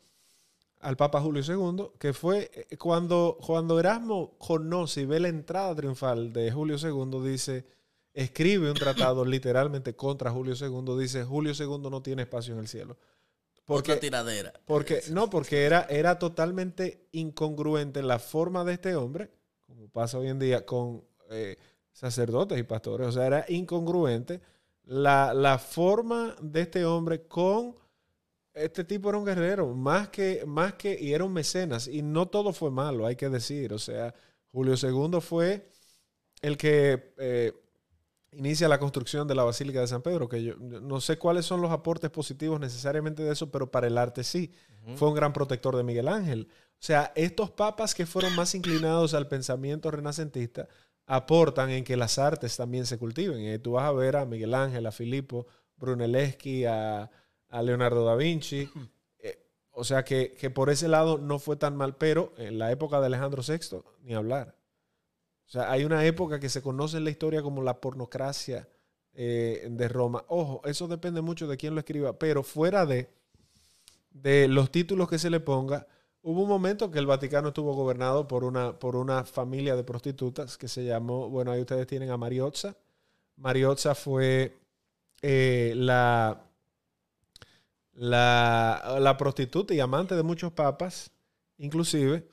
A: al Papa Julio II, que fue eh, cuando, cuando Erasmo conoce y ve la entrada triunfal de Julio II, dice, escribe un tratado literalmente contra Julio II, dice, Julio II no tiene espacio en el cielo. Porque,
B: Otra tiradera.
A: porque, no, porque era, era totalmente incongruente la forma de este hombre, como pasa hoy en día con eh, sacerdotes y pastores, o sea, era incongruente la, la forma de este hombre con este tipo era un guerrero, más que, más que, y era un mecenas, y no todo fue malo, hay que decir, o sea, Julio II fue el que eh, inicia la construcción de la Basílica de San Pedro, que yo yo no sé cuáles son los aportes positivos necesariamente de eso, pero para el arte sí, fue un gran protector de Miguel Ángel. O sea, estos papas que fueron más inclinados al pensamiento renacentista aportan en que las artes también se cultiven. Y tú vas a ver a Miguel Ángel, a Filippo, Brunelleschi, a, a Leonardo da Vinci. Eh, o sea que, que por ese lado no fue tan mal, pero en la época de Alejandro VI, ni hablar. O sea, hay una época que se conoce en la historia como la pornocracia eh, de Roma. Ojo, eso depende mucho de quién lo escriba, pero fuera de, de los títulos que se le ponga, hubo un momento que el Vaticano estuvo gobernado por una, por una familia de prostitutas que se llamó, bueno, ahí ustedes tienen a Mariozza. Mariozza fue eh, la, la, la prostituta y amante de muchos papas, inclusive.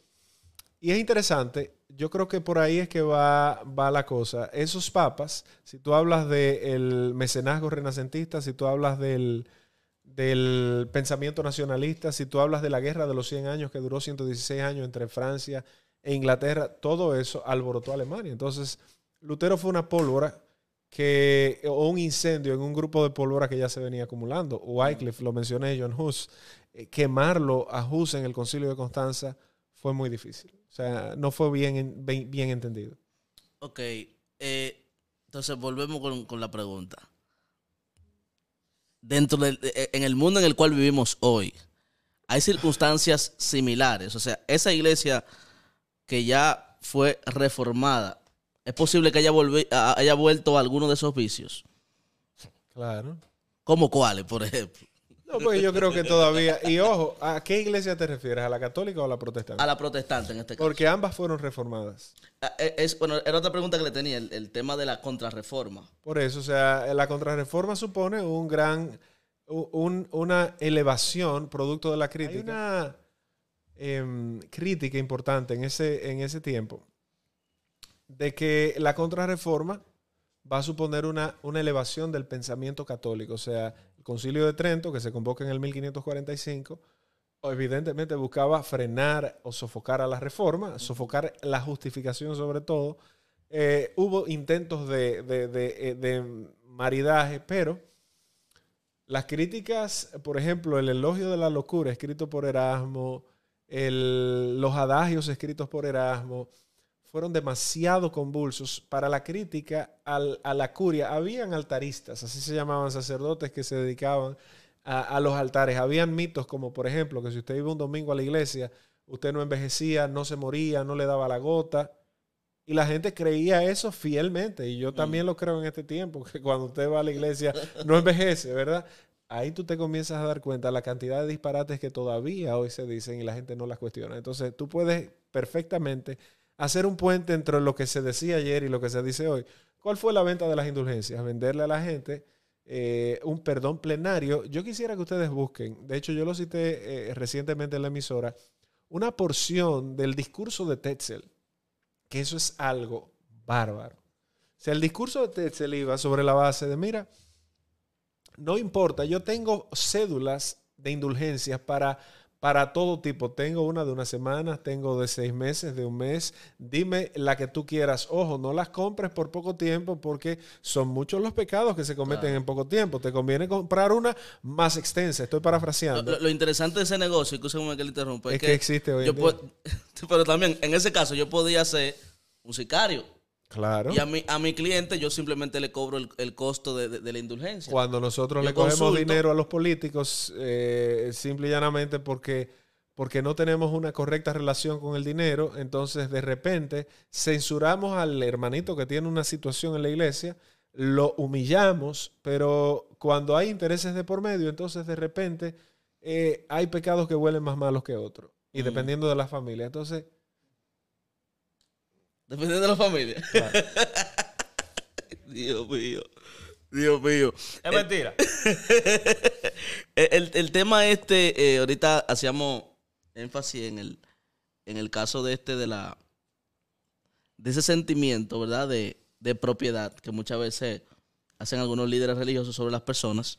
A: Y es interesante, yo creo que por ahí es que va, va la cosa. Esos papas, si tú hablas del mecenazgo renacentista, si tú hablas del, del pensamiento nacionalista, si tú hablas de la guerra de los 100 años que duró 116 años entre Francia e Inglaterra, todo eso alborotó a Alemania. Entonces, Lutero fue una pólvora que, o un incendio en un grupo de pólvora que ya se venía acumulando. Wycliffe, lo mencioné, John Hus, eh, quemarlo a Hus en el concilio de Constanza fue muy difícil. O sea, no fue bien, en- bien, bien entendido.
B: Ok. eh, entonces volvemos con, con la pregunta. Dentro del, eh, en el mundo en el cual vivimos hoy, hay circunstancias similares. O sea, esa iglesia que ya fue reformada es posible que haya, haya vuelto a alguno de esos vicios.
A: Claro.
B: ¿Como cuáles, por ejemplo?
A: No, porque yo creo que todavía. Y ojo, ¿a qué iglesia te refieres? ¿A la católica o a la protestante?
B: A la protestante en este caso.
A: Porque ambas fueron reformadas.
B: Ah, eh, Es, bueno, era otra pregunta que le tenía, el, el tema de la contrarreforma.
A: Por eso, o sea, la contrarreforma supone un gran, un- una elevación producto de la crítica. Hay una em, crítica importante en ese, en ese tiempo de que la contrarreforma va a suponer una, una elevación del pensamiento católico. O sea, el concilio de Trento, que se convoca en el 1545, evidentemente buscaba frenar o sofocar a la reforma, sofocar la justificación sobre todo. Eh, hubo intentos de, de- de- eh, de maridaje, pero las críticas, por ejemplo, el elogio de la locura escrito por Erasmo, el- los adagios escritos por Erasmo, fueron demasiado convulsos para la crítica al- a la curia. Habían altaristas, así se llamaban sacerdotes que se dedicaban a, a los altares. Habían mitos como, por ejemplo, que si usted iba un domingo a la iglesia, usted no envejecía, no se moría, no le daba la gota. Y la gente creía eso fielmente. Y yo también lo creo en este tiempo, que cuando usted va a la iglesia no envejece, ¿verdad? Ahí tú te comienzas a dar cuenta la cantidad de disparates que todavía hoy se dicen y la gente no las cuestiona. Entonces tú puedes perfectamente hacer un puente entre lo que se decía ayer y lo que se dice hoy. ¿Cuál fue la venta de las indulgencias? Venderle a la gente eh, un perdón plenario. Yo quisiera que ustedes busquen, de hecho yo lo cité eh, recientemente en la emisora, una porción del discurso de Tetzel, que eso es algo bárbaro. O sea, el discurso de Tetzel iba sobre la base de, mira, no importa, yo tengo cédulas de indulgencias para, para todo tipo. Tengo una de una semana, tengo de seis meses, de un mes. Dime la que tú quieras. Ojo, no las compres por poco tiempo porque son muchos los pecados que se cometen
B: Claro.
A: en poco tiempo. Te conviene comprar una más extensa. Estoy parafraseando.
B: lo- lo interesante de ese negocio, escúchame que le interrumpa,
A: es que existe hoy
B: yo
A: día.
B: puedo- pero también, en ese caso, yo podía ser un sicario.
A: Claro.
B: Y a mi, a mi cliente yo simplemente le cobro el, el costo de, de- de la indulgencia.
A: Cuando nosotros
B: Yo
A: le cogemos
B: consulto.
A: dinero a los políticos, eh, simple y llanamente porque, porque no tenemos una correcta relación con el dinero, entonces de repente censuramos al hermanito que tiene una situación en la iglesia, lo humillamos, pero cuando hay intereses de por medio, entonces de repente eh, hay pecados que huelen más malos que otros, y
B: Mm.
A: dependiendo de la familia. Entonces,
B: Dependiendo de la familia.
A: claro,
B: Dios mío. Dios mío.
C: Es mentira.
B: El, el- el tema este, eh, ahorita hacíamos énfasis en el, en el caso de este de la de ese sentimiento, ¿verdad? De, de propiedad que muchas veces hacen algunos líderes religiosos sobre las personas.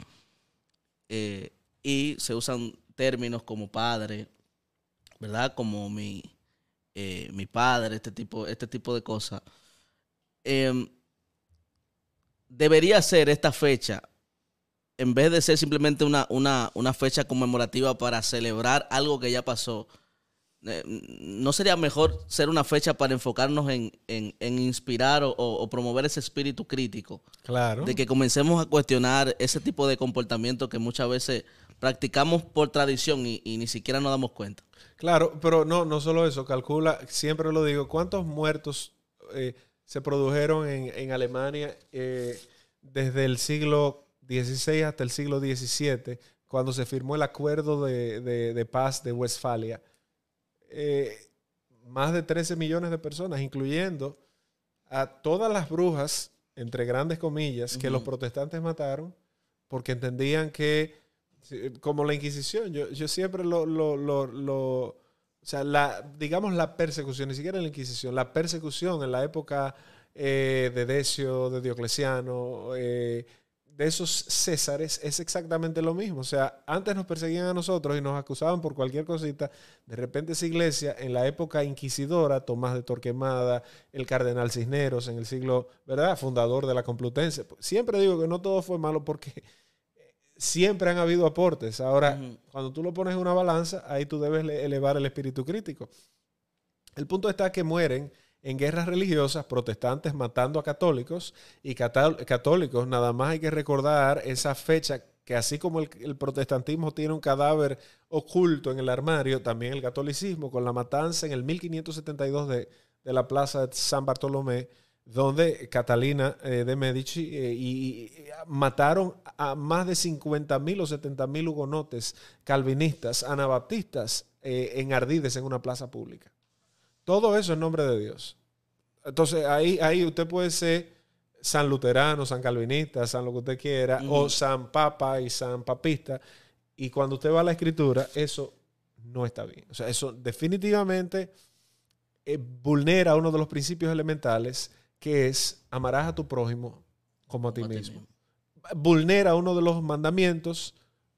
B: eh, y se usan términos como padre, ¿verdad? Como mi, eh, mi padre, este tipo, este tipo de cosas. Em, debería ser esta fecha en vez de ser simplemente una, una, una fecha conmemorativa para celebrar algo que ya pasó, eh, ¿no sería mejor ser una fecha para enfocarnos en, en- en inspirar o, o- o promover ese espíritu crítico?
A: claro.
B: De que comencemos a cuestionar ese tipo de comportamiento que muchas veces practicamos por tradición y, y ni siquiera nos damos cuenta.
A: Claro, pero no, no solo eso, calcula, siempre lo digo, ¿cuántos muertos eh, se produjeron en, en Alemania eh, desde el siglo XVI hasta el siglo XVII, cuando se firmó el acuerdo de, de- de paz de Westfalia? Eh, más de 13 millones de personas, incluyendo a todas las brujas, entre grandes comillas, que los protestantes mataron porque entendían que como la Inquisición, yo, yo siempre lo, lo, lo, lo- o sea, la, digamos la persecución, ni siquiera la Inquisición, la persecución en la época eh, de Decio, de Diocleciano, eh, de esos Césares, es exactamente lo mismo. O sea, antes nos perseguían a nosotros y nos acusaban por cualquier cosita. De repente esa iglesia, en la época inquisidora, Tomás de Torquemada, el cardenal Cisneros, en el siglo, ¿verdad? Fundador de la Complutense. Siempre digo que no todo fue malo porque siempre han habido aportes. Ahora, cuando tú lo pones en una balanza, ahí tú debes le- elevar el espíritu crítico. El punto está que mueren en guerras religiosas, protestantes matando a católicos y católicos. Nada más hay que recordar esa fecha que así como el, el protestantismo tiene un cadáver oculto en el armario, también el catolicismo con la matanza en el 1572 de, de la plaza de San Bartolomé, donde Catalina eh, de Medici eh, y, y mataron a más de 50 mil o 70 mil hugonotes calvinistas, anabaptistas, eh, en Ardides, en una plaza pública. Todo eso en nombre de Dios. Entonces ahí, ahí usted puede ser San Luterano, San Calvinista, San lo que usted quiera, o San Papa y San Papista. Y cuando usted va a la escritura, eso no está bien. O sea, eso definitivamente vulnera uno de los principios elementales, que es amarás a tu prójimo como a ti
B: Como a ti
A: mismo. Vulnera uno de los mandamientos,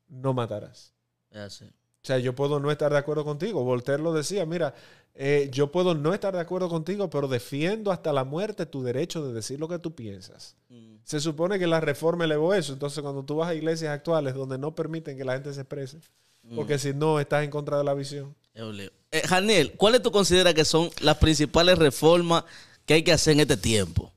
A: no matarás.
B: Así.
A: O sea, yo puedo no estar de acuerdo contigo. Voltaire lo decía, mira, eh, yo puedo no estar de acuerdo contigo, pero defiendo hasta la muerte tu derecho de decir lo que tú piensas.
B: Mm.
A: Se supone que la reforma elevó eso. Entonces, cuando tú vas a iglesias actuales donde no permiten que la gente se exprese, porque
B: Mm.
A: si no, estás en contra de la visión.
B: Eh, Janiel, ¿cuáles tú consideras que son las principales reformas que hay que hacer en este tiempo?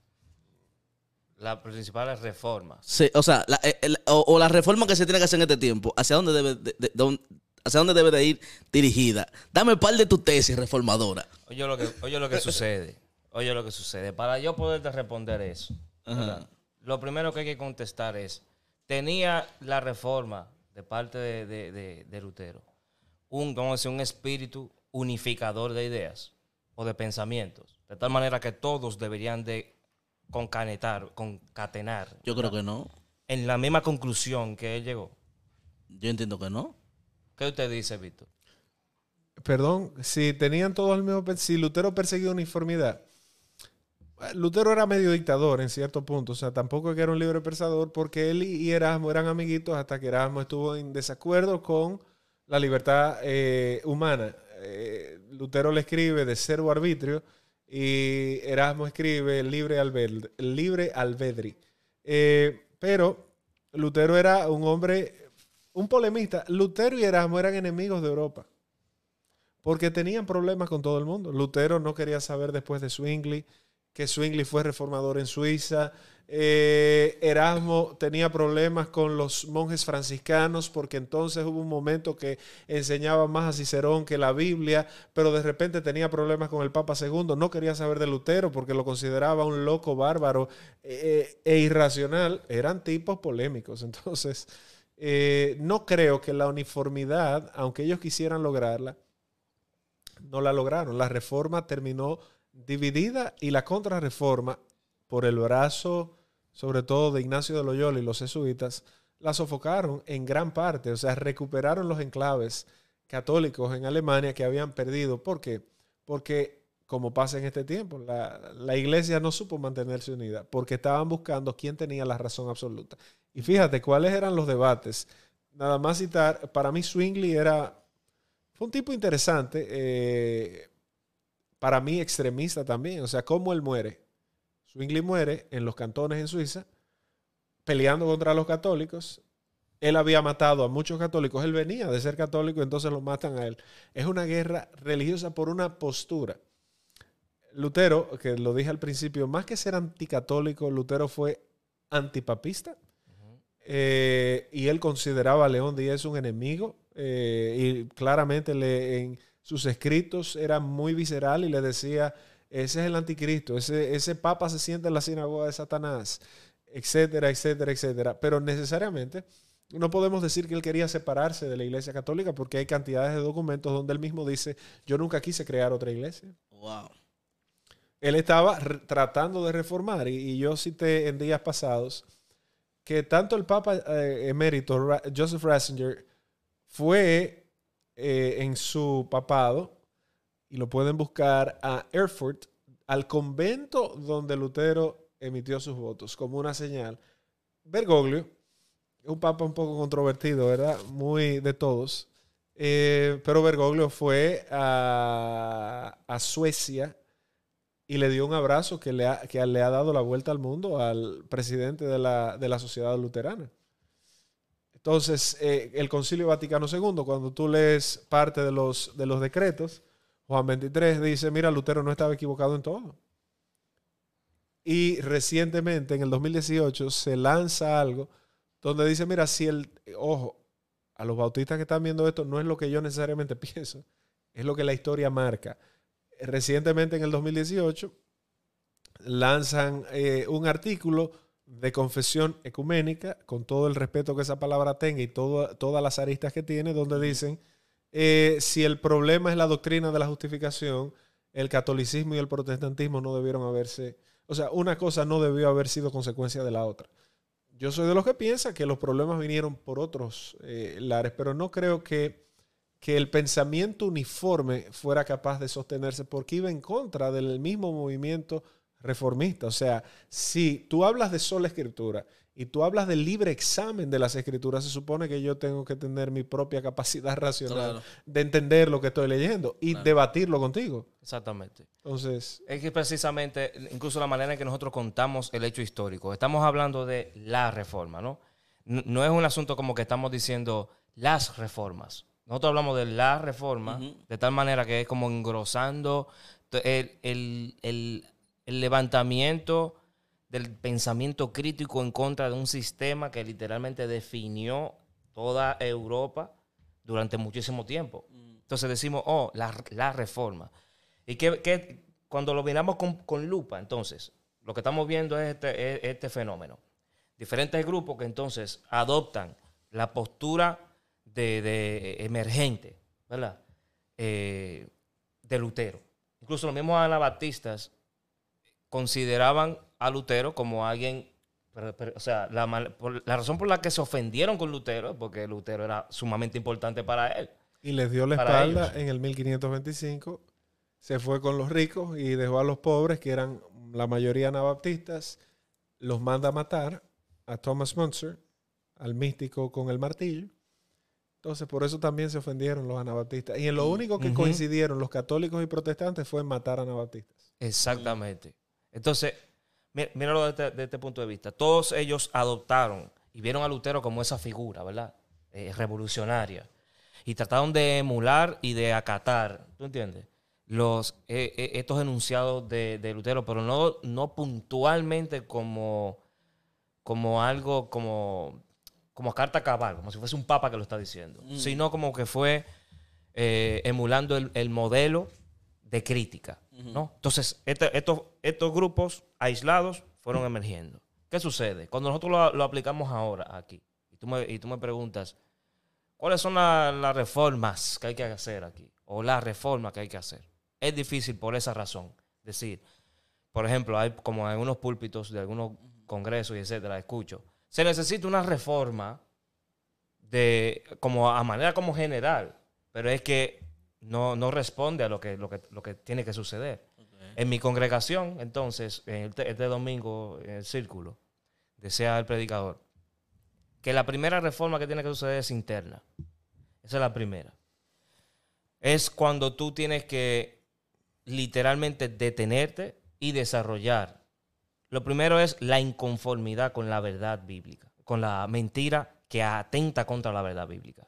C: Las principales reformas.
B: Sí, o sea, la, eh, el- o, o la reforma que se tiene que hacer en este tiempo, ¿hacia dónde debe de, de- de- hacia dónde debe de ir dirigida? Dame par de tu tesis reformadora.
C: Oye lo que, oye lo que sucede. Oye lo que sucede. Para yo poderte responder eso, lo primero que hay que contestar es, ¿tenía la reforma de parte de, de- de- de Lutero un, vamos a decir, un espíritu unificador de ideas o de pensamientos? De tal manera que todos deberían de concanetar, concatenar
B: Yo creo que no.
C: en la misma conclusión que él llegó.
B: Yo entiendo que no.
C: ¿Qué usted dice, Víctor?
A: Perdón, si tenían todos el mismo... Si Lutero perseguía uniformidad, Lutero era medio dictador en cierto punto, o sea, tampoco es que era un libre pensador, porque él y Erasmo eran amiguitos hasta que Erasmo estuvo en desacuerdo con la libertad eh, humana. Eh, Lutero le escribe de cero arbitrio y Erasmo escribe libre, albed- libre albedri. Eh, pero Lutero era un hombre, un polemista. Lutero y Erasmo eran enemigos de Europa porque tenían problemas con todo el mundo. Lutero no quería saber después de Zwingli, que Zwingli fue reformador en Suiza. Eh, Erasmo tenía problemas con los monjes franciscanos porque entonces hubo un momento que enseñaba más a Cicerón que la Biblia, pero de repente tenía problemas con el Papa II. No quería saber de Lutero porque lo consideraba un loco bárbaro eh, e irracional. Eran tipos polémicos. Entonces, eh, no creo que la uniformidad, aunque ellos quisieran lograrla, no la lograron. La reforma terminó dividida y la contrarreforma, por el brazo, sobre todo de Ignacio de Loyola y los jesuitas, la sofocaron en gran parte. O sea, recuperaron los enclaves católicos en Alemania que habían perdido. ¿Por qué? Porque, como pasa en este tiempo, la, la iglesia no supo mantenerse unida porque estaban buscando quién tenía la razón absoluta. Y fíjate cuáles eran los debates. Nada más citar, para mí Zwingli era fue un tipo interesante, eh, para mí extremista también. O sea, cómo él muere. Zwingli muere en los cantones en Suiza, peleando contra los católicos. Él había matado a muchos católicos. Él venía de ser católico, entonces lo matan a él. Es una guerra religiosa por una postura. Lutero, que lo dije al principio, más que ser anticatólico, Lutero fue antipapista. Eh, y él consideraba a León Díaz un enemigo eh, y claramente le, sus escritos era muy visceral y le decía, ese es el anticristo, ese, ese papa se siente en la sinagoga de Satanás, etcétera, etcétera, etcétera. Pero necesariamente no podemos decir que él quería separarse de la iglesia católica porque hay cantidades de documentos donde él mismo dice, yo nunca quise crear otra iglesia.
B: Wow.
A: Él estaba tratando de reformar y, y yo cité en días pasados que tanto el Papa eh, emérito Ra- Joseph Ratzinger fue eh, en su papado, y lo pueden buscar a Erfurt, al convento donde Lutero emitió sus votos, como una señal. Bergoglio, un papa un poco controvertido, ¿verdad? Muy de todos. Eh, pero Bergoglio fue a, a Suecia y le dio un abrazo que le, ha, que le ha dado la vuelta al mundo al presidente de la, de la sociedad luterana. Entonces, eh, el Concilio Vaticano II, cuando tú lees parte de los, de los decretos, Juan 23 dice, mira, Lutero no estaba equivocado en todo. Y recientemente, en el 2018, se lanza algo donde dice, mira, si el, ojo, a los bautistas que están viendo esto, no es lo que yo necesariamente pienso, es lo que la historia marca. Recientemente, en el 2018, lanzan eh, un artículo de confesión ecuménica, con todo el respeto que esa palabra tenga y todo- todas las aristas que tiene, donde dicen, eh, si el problema es la doctrina de la justificación, el catolicismo y el protestantismo no debieron haberse, o sea, una cosa no debió haber sido consecuencia de la otra. Yo soy de los que piensa que los problemas vinieron por otros eh, lares, pero no creo que, que el pensamiento uniforme fuera capaz de sostenerse porque iba en contra del mismo movimiento reformista. O sea, si tú hablas de sola escritura y tú hablas del libre examen de las escrituras, se supone que yo tengo que tener mi propia capacidad racional
B: Claro.
A: de entender lo que estoy leyendo y
B: Claro.
A: debatirlo contigo.
C: Exactamente.
A: Entonces,
C: Es que precisamente, incluso la manera en que nosotros contamos el hecho histórico, estamos hablando de la reforma, ¿no? No es un asunto como que estamos diciendo las reformas. Nosotros hablamos de la reforma, de tal manera que es como engrosando el- el- el levantamiento del pensamiento crítico en contra de un sistema que literalmente definió toda Europa durante muchísimo tiempo. Entonces decimos, oh, la, la reforma. Y que, que cuando lo miramos con, con lupa, entonces, lo que estamos viendo es este, es este fenómeno. Diferentes grupos que entonces adoptan la postura de, de emergente, ¿verdad? Eh, de Lutero. Incluso los mismos anabaptistas consideraban a Lutero como alguien, pero- pero, o sea, la, mal- por- la razón por la que se ofendieron con Lutero es porque Lutero era sumamente importante para él.
A: y les dio la espalda
C: ellos.
A: en el 1525, se fue con los ricos y dejó a los pobres, que eran la mayoría anabaptistas, los manda a matar a Thomas Munzer, al místico con el martillo. Entonces, por eso también se ofendieron los anabaptistas. Y en lo único que coincidieron los católicos y protestantes fue en matar a anabaptistas.
C: Exactamente. Entonces, mí- míralo desde, desde este punto de vista. Todos ellos adoptaron y vieron a Lutero como esa figura, ¿verdad? Eh, revolucionaria. Y trataron de emular y de acatar, ¿tú entiendes? Los, eh, eh, estos enunciados de, de Lutero, pero no, no puntualmente como, como algo como, como carta cabal, como si fuese un papa que lo está diciendo,
B: Mm.
C: sino como que fue eh, emulando el, el modelo de crítica. ¿no? Entonces, este- estos, estos grupos aislados fueron emergiendo. ¿Qué sucede? Cuando nosotros lo, lo aplicamos ahora aquí, y tú me, y tú me preguntas, ¿cuáles son la- las reformas que hay que hacer aquí? O la reforma que hay que hacer. Es difícil por esa razón. Decir, por ejemplo, hay como en algunos púlpitos de algunos congresos y etcétera, escucho, se necesita una reforma de como a manera como general, pero es que no, no responde a lo que, lo, que, lo que tiene que suceder. En mi congregación, entonces, en este, domingo, en el círculo, desea el predicador, que la primera reforma que tiene que suceder es interna. Esa es la primera. Es cuando tú tienes que literalmente detenerte y desarrollar. Lo primero es la inconformidad con la verdad bíblica, con la mentira que atenta contra la verdad bíblica.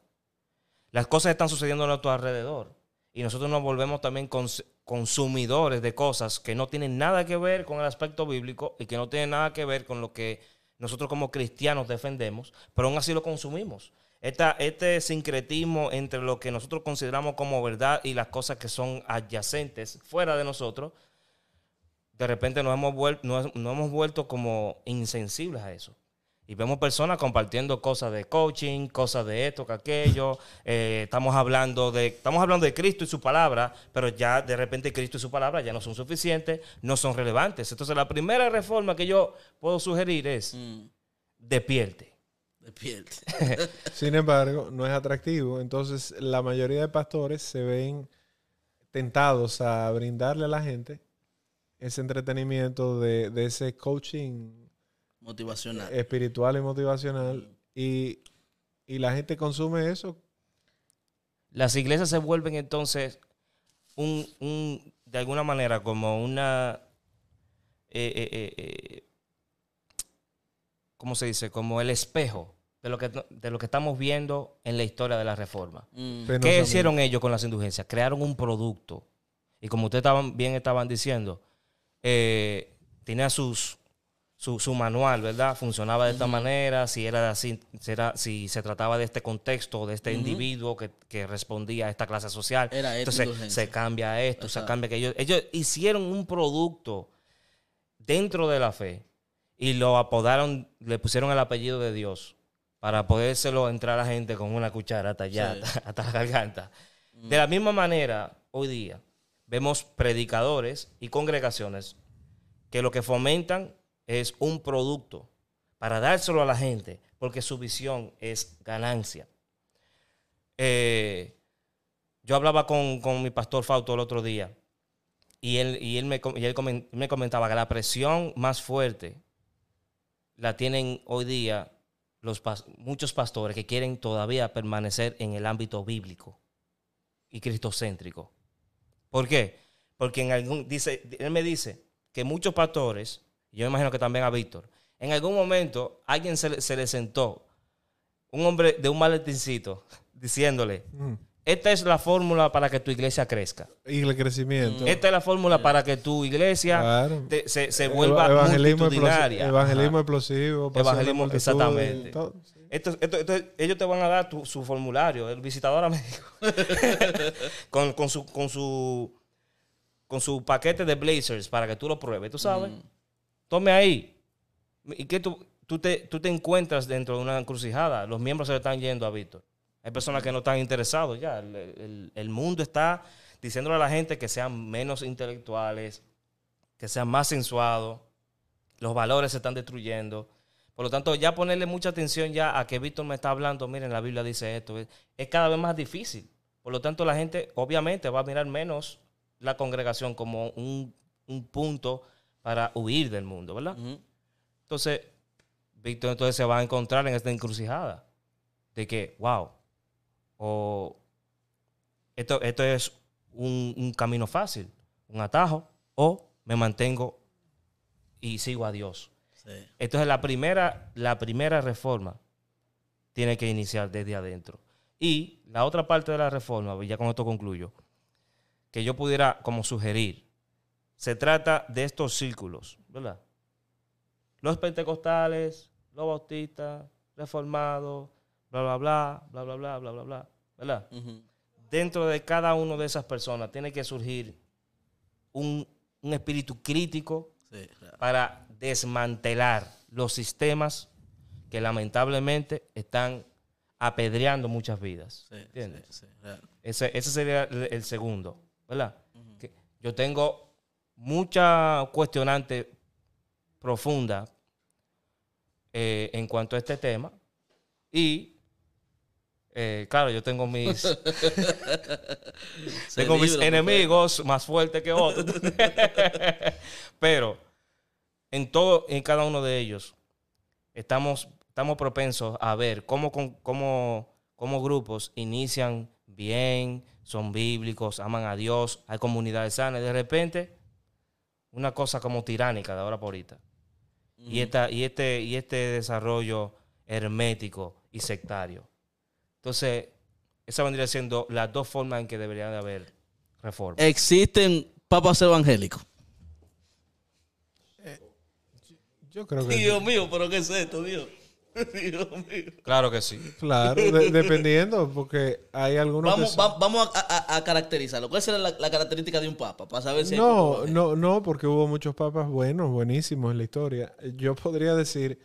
C: Las cosas están sucediendo a nuestro alrededor y nosotros nos volvemos también cons- consumidores de cosas que no tienen nada que ver con el aspecto bíblico y que no tienen nada que ver con lo que nosotros como cristianos defendemos, pero aún así lo consumimos. Esta, este sincretismo entre lo que nosotros consideramos como verdad y las cosas que son adyacentes fuera de nosotros, de repente nos hemos, vuel- nos, nos hemos vuelto como insensibles a eso. Y vemos personas compartiendo cosas de coaching, cosas de esto, que aquello. Eh, estamos, hablando de, estamos hablando de Cristo y su palabra, pero ya de repente Cristo y su palabra ya no son suficientes, no son relevantes. Entonces la primera reforma que yo puedo sugerir es
B: Mm,
C: despierte.
B: despierte.
A: Sin embargo, no es atractivo. Entonces, la mayoría de pastores se ven tentados a brindarle a la gente ese entretenimiento de, de ese coaching
B: Motivacional.
A: espiritual y motivacional. Y, y la gente consume eso.
C: Las iglesias se vuelven entonces un, un- de alguna manera como una, eh, eh, eh, eh, ¿cómo se dice? Como el espejo de lo que, de lo que estamos viendo en la historia de la reforma.
B: Mm,
C: ¿Qué hicieron ellos con las indulgencias? Crearon un producto. Y como ustedes estaban, bien estaban diciendo, eh, tenía sus, su, su manual, ¿verdad? Funcionaba de esta manera, si era así, si, era- si se trataba de este contexto, de este individuo que, que respondía a esta clase social.
B: Era
C: Entonces se cambia esto, se cambia aquello. Ellos hicieron un producto dentro de la fe y lo apodaron, le pusieron el apellido de Dios para podérselo entrar a la gente con una cuchara hasta allá,
B: Sí.
C: hasta, hasta la garganta. De la misma manera, hoy día, vemos predicadores y congregaciones que lo que fomentan es un producto para dárselo a la gente, porque su visión es ganancia. Eh, yo hablaba con, con mi pastor Fausto el otro día y él, y él, me, y él me comentaba que la presión más fuerte la tienen hoy día los muchos pastores que quieren todavía permanecer en el ámbito bíblico y cristocéntrico. ¿Por qué? Porque en algún, dice, él me dice que muchos pastores, yo me imagino que también a Víctor, en algún momento alguien se le, se le sentó, un hombre de un maletincito, diciéndole,
A: Mm.
C: esta es la fórmula para que tu iglesia crezca.
A: Y el crecimiento.
C: Esta es la fórmula para que tu iglesia
A: Claro.
C: te- se, se vuelva
A: evangelismo,
C: multitudinaria.
A: evangelismo
C: Ajá.
A: explosivo.
C: Evangelismo, exactamente.
A: todo.
C: Esto- esto- esto- ellos te van a dar tu- su formulario, el visitador a México, con, con su, con, su, con su paquete de blazers para que tú lo pruebes, tú sabes. Tome ahí. ¿Y qué tú, tú, te, tú te encuentras dentro de una encrucijada? Los miembros se le están yendo a Víctor. Hay personas que no están interesados ya. El, el- mundo está diciéndole a la gente que sean menos intelectuales, que sean más sensuados. Los valores se están destruyendo. Por lo tanto, ya ponerle mucha atención ya a que Víctor me está hablando, miren, la Biblia dice esto, es, es cada vez más difícil. Por lo tanto, la gente obviamente va a mirar menos la congregación como un, un punto para huir del mundo, ¿verdad? Entonces, Víctor entonces se va a encontrar en esta encrucijada de que, wow, o esto, esto es un, un camino fácil, un atajo, o me mantengo y sigo a Dios.
B: Sí.
C: Entonces la primera, la primera reforma tiene que iniciar desde adentro. Y la otra parte de la reforma, y ya con esto concluyo, que yo pudiera como sugerir, se trata de estos círculos, ¿verdad? Los pentecostales, los bautistas, reformados, bla, bla, bla, bla, bla, bla, bla, bla, bla, ¿verdad? Dentro de cada una de esas personas tiene que surgir un, un espíritu crítico
B: Sí,
C: para desmantelar los sistemas que lamentablemente están apedreando muchas vidas.
B: Sí,
C: ¿Entiendes?
B: sí.
C: Ese, ese sería el, el segundo, ¿verdad? Que yo tengo mucha cuestionante profunda eh, en cuanto a este tema y eh, claro, yo tengo mis tengo mis enemigos más fuertes que otros. Pero en todo, en cada uno de ellos, estamos, estamos propensos a ver cómo, cómo, cómo grupos inician bien, son bíblicos, aman a Dios, hay comunidades sanas, y de repente, una cosa como tiránica de ahora por ahorita. Y, esta, y, este, y este desarrollo hermético y sectario. Entonces, esa vendría siendo las dos formas en que debería de haber reforma.
B: Existen papas evangélicos.
A: Yo creo que
B: Dios mío, pero ¿qué es esto, Dios? Dios mío.
C: Claro que sí.
A: Claro, de- dependiendo, porque hay algunos que
B: Vamos,
A: son-
B: va- vamos a, a- a caracterizarlo. ¿Cuál será la, la característica de un papa? Para saber si hay
A: No, no, no, porque hubo muchos papas buenos, buenísimos en la historia. Yo podría decir,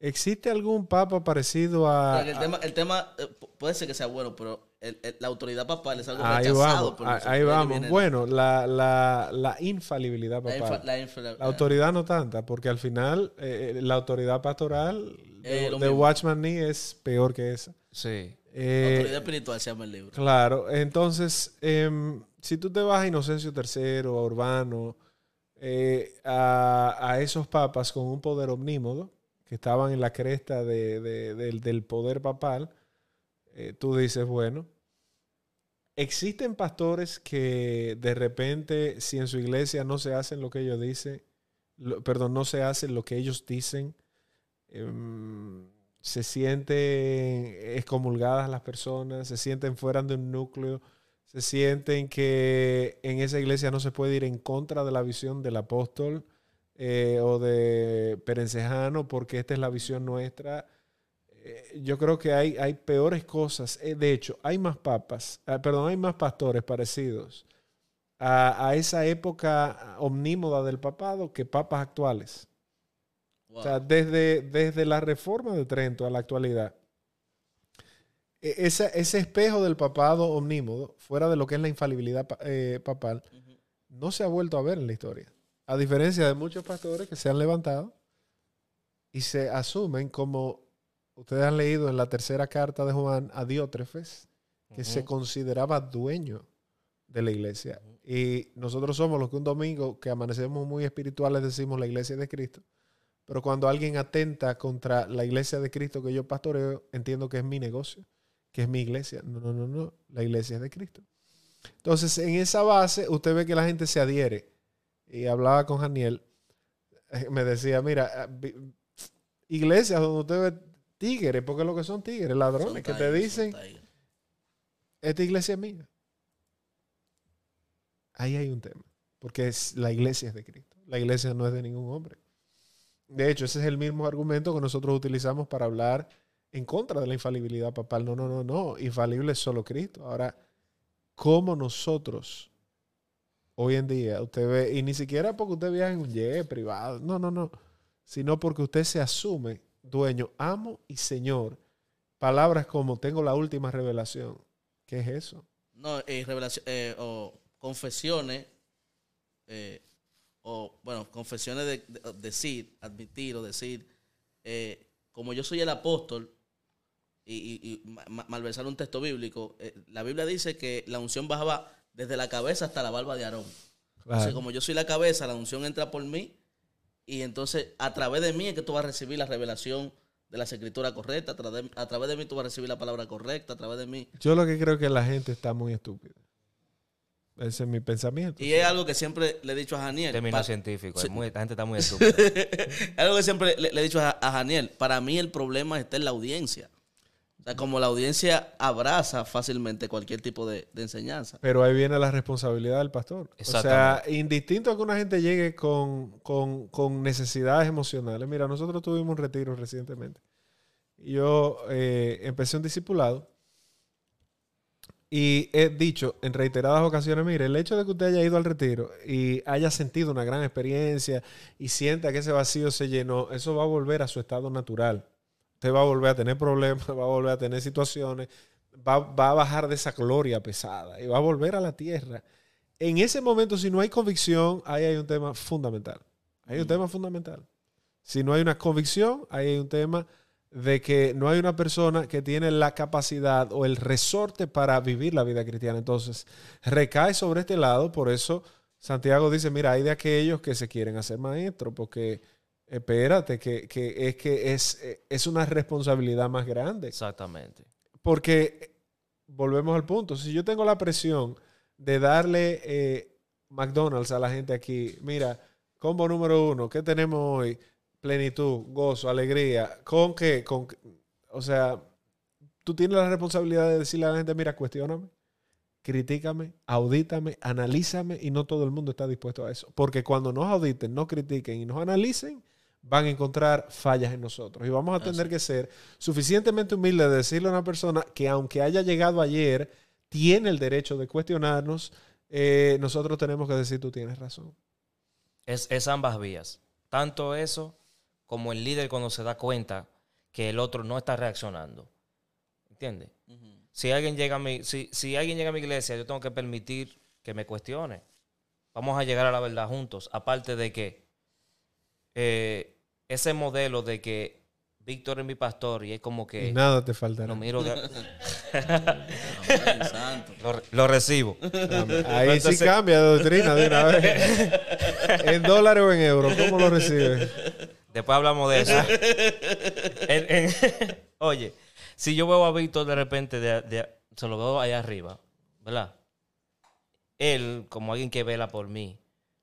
A: ¿existe algún papa parecido a...
B: El tema, el tema eh, pu- puede ser que sea bueno, pero el- el- la autoridad papal es algo
A: Ahí
B: rechazado.
A: vamos,
B: por
A: ahí- vamos.
B: viene
A: Bueno, la, la, la infalibilidad
B: la,
A: papal.
B: infa- la infa-
A: La autoridad no tanta, porque al final eh, la autoridad pastoral
B: Eh, mismo.
A: Watchman Nee es peor que esa.
C: Sí.
A: Eh,
B: autoridad espiritual se llama el libro.
A: Claro, entonces, em, si tú te vas a Inocencio III, a Urbano, eh, a, a esos papas con un poder omnímodo, que estaban en la cresta de- de- del, del poder papal, eh, tú dices, bueno, existen pastores que de repente, si en su iglesia no se hacen lo que ellos dicen, lo- perdón, no se hacen lo que ellos dicen, em, se sienten excomulgadas las personas, se sienten fuera de un núcleo, se sienten que en esa iglesia no se puede ir en contra de la visión del apóstol eh, o de Perencejano porque esta es la visión nuestra. Eh, yo creo que hay, hay peores cosas. Eh, de hecho, hay más papas, ah, perdón, hay más pastores parecidos a, a esa época omnímoda del papado que papas actuales.
B: Wow.
A: O sea, desde, desde la reforma de Trento a la actualidad, e- ese, ese espejo del papado omnímodo, fuera de lo que es la infalibilidad eh, papal, no se ha vuelto a ver en la historia. A diferencia de muchos pastores que se han levantado y se asumen como ustedes han leído en la tercera carta de Juan a Diótrefes, que se consideraba dueño de la iglesia. Y nosotros somos los que un domingo que amanecemos muy espirituales decimos la iglesia de Cristo. Pero cuando alguien atenta contra la iglesia de Cristo que yo pastoreo, entiendo que es mi negocio, que es mi iglesia. No, no, no, no. La iglesia es de Cristo. Entonces, en esa base, usted ve que la gente se adhiere. Y hablaba con Daniel, eh, me decía, mira, ah, iglesias donde usted ve tigres, porque lo que son tigres, ladrones,
B: Son
A: que te dicen, esta iglesia es mía. Ahí hay un tema, porque es, la iglesia es de Cristo. La iglesia no es de ningún hombre. De hecho, ese es el mismo argumento que nosotros utilizamos para hablar en contra de la infalibilidad papal. No, no, no, no. Infalible es solo Cristo. Ahora, ¿cómo nosotros hoy en día, usted ve, y ni siquiera porque usted viaja en un jet privado, no, no, no, sino porque usted se asume dueño, amo y señor. Palabras como tengo la última revelación. ¿Qué es eso?
B: No, eh, revelación, eh, o confesiones, eh, o bueno, confesiones de, de- decir, admitir o decir, eh, como yo soy el apóstol, y, y- y ma- ma- malversar un texto bíblico, eh, la Biblia dice que la unción bajaba desde la cabeza hasta la barba de Aarón. Entonces, como yo soy la cabeza, la unción entra por mí, y entonces a través de mí es que tú vas a recibir la revelación de las escrituras correctas, a través, a través de mí tú vas a recibir la palabra correcta, a través de mí.
A: Yo lo que creo que la gente está muy estúpida. Ese es mi pensamiento.
B: Y es algo que siempre le he dicho a Janiel.
C: Término
B: Pa-
C: científico.
B: Sí.
C: es muy- la gente está muy estúpida.
B: es algo que siempre le, le he dicho a, a Janiel. Para mí el problema está en la audiencia. O sea, como la audiencia abraza fácilmente cualquier tipo de, de enseñanza.
A: Pero ahí viene la responsabilidad del pastor. O sea, indistinto a que una gente llegue con, con- con necesidades emocionales. Mira, nosotros tuvimos un retiro recientemente. Yo eh, empecé un discipulado y he dicho en reiteradas ocasiones, mire, el hecho de que usted haya ido al retiro y haya sentido una gran experiencia y sienta que ese vacío se llenó, eso va a volver a su estado natural. Usted va a volver a tener problemas, va a volver a tener situaciones, va, va a bajar de esa gloria pesada y va a volver a la tierra. En ese momento, si no hay convicción, ahí hay un tema fundamental. Hay un
B: Mm.
A: tema fundamental. Si no hay una convicción, ahí hay un tema de que no hay una persona que tiene la capacidad o el resorte para vivir la vida cristiana. Entonces, recae sobre este lado, por eso Santiago dice, mira, hay de aquellos que se quieren hacer maestros, porque espérate, que, que es que es, es una responsabilidad más grande.
C: Exactamente.
A: Porque volvemos al punto. Si yo tengo la presión de darle eh, McDonald's a la gente aquí, mira, combo número uno, ¿qué tenemos hoy? Plenitud, gozo, alegría. ¿Con qué? Con, o sea, tú tienes la responsabilidad de decirle a la gente, mira, cuestióname, critícame, audítame, analízame, y no todo el mundo está dispuesto a eso. Porque cuando nos auditen, nos critiquen y nos analicen, van a encontrar fallas en nosotros. Y vamos a tener
B: Así.
A: que ser suficientemente humildes de decirle a una persona que aunque haya llegado ayer, tiene el derecho de cuestionarnos, eh, nosotros tenemos que decir, tú tienes razón.
C: Es, es ambas vías. Tanto eso como el líder cuando se da cuenta que el otro no está reaccionando. ¿Entiendes? Si alguien llega a mi, si, si alguien llega a mi iglesia, yo tengo que permitir que me cuestione. Vamos a llegar a la verdad juntos. Aparte de que eh, ese modelo de que Víctor es mi pastor y es como
A: Y
C: que
A: nada te faltará.
C: lo miro, de- lo, lo recibo.
A: Ahí
C: Entonces-
A: sí cambia de doctrina de una vez. ¿En dólares o en euros? ¿Cómo lo recibes?
C: Después hablamos de eso. En- en- oye, si yo veo a Víctor de repente, de- de- se lo veo allá arriba, ¿verdad? Él, como alguien que vela por mí,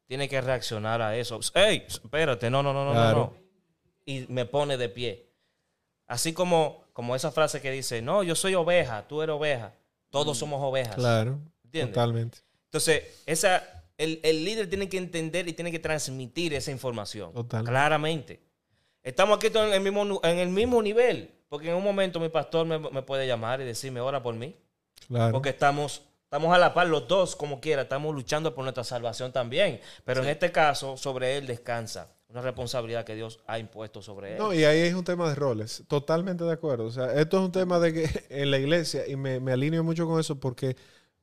C: tiene que reaccionar a eso. ¡Ey! Espérate, no, no, no, no, no,
A: Claro.
C: no. Y me pone de pie. Así como, como esa frase que dice, no, yo soy oveja, tú eres oveja. Todos somos ovejas.
A: Claro,
C: ¿Entiendes?
A: totalmente.
C: Entonces, esa, el, el líder tiene que entender y tiene que transmitir esa información.
A: Total.
C: Claramente. Estamos aquí en el, mismo, en el mismo nivel. Porque en un momento mi pastor me, me puede llamar y decirme, ora por mí.
A: Claro.
C: Porque estamos Estamos a la par los dos, como quiera, estamos luchando por nuestra salvación también. Pero en este caso, sobre él descansa una responsabilidad que Dios ha impuesto sobre él.
A: No, y ahí es un tema de roles. Totalmente de acuerdo. O sea, esto es un tema de que en la iglesia, y me, me alineo mucho con eso porque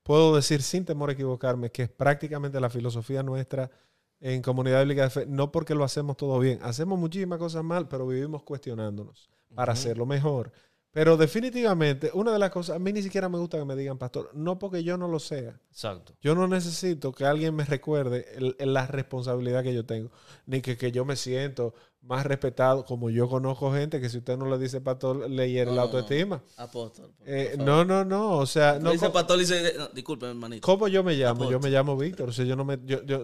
A: puedo decir sin temor a equivocarme que es prácticamente la filosofía nuestra en comunidad bíblica de fe, no porque lo hacemos todo bien. Hacemos muchísimas cosas mal, pero vivimos cuestionándonos para hacerlo mejor. Pero definitivamente, una de las cosas, a mí ni siquiera me gusta que me digan pastor, no porque yo no lo sea.
C: Exacto.
A: Yo no necesito que alguien me recuerde el- el- la responsabilidad que yo tengo, ni que, que yo me siento más respetado, como yo conozco gente que si usted no le dice pastor, le hiere la
B: No, no,
A: autoestima.
B: Apóstol.
A: Eh, no, no, no, o sea, no,
B: dice pastor, dice, no, disculpe, hermanito.
A: ¿cómo yo me llamo?
B: Apóstol.
A: Yo me llamo Víctor, o sea, yo no me, yo- yo-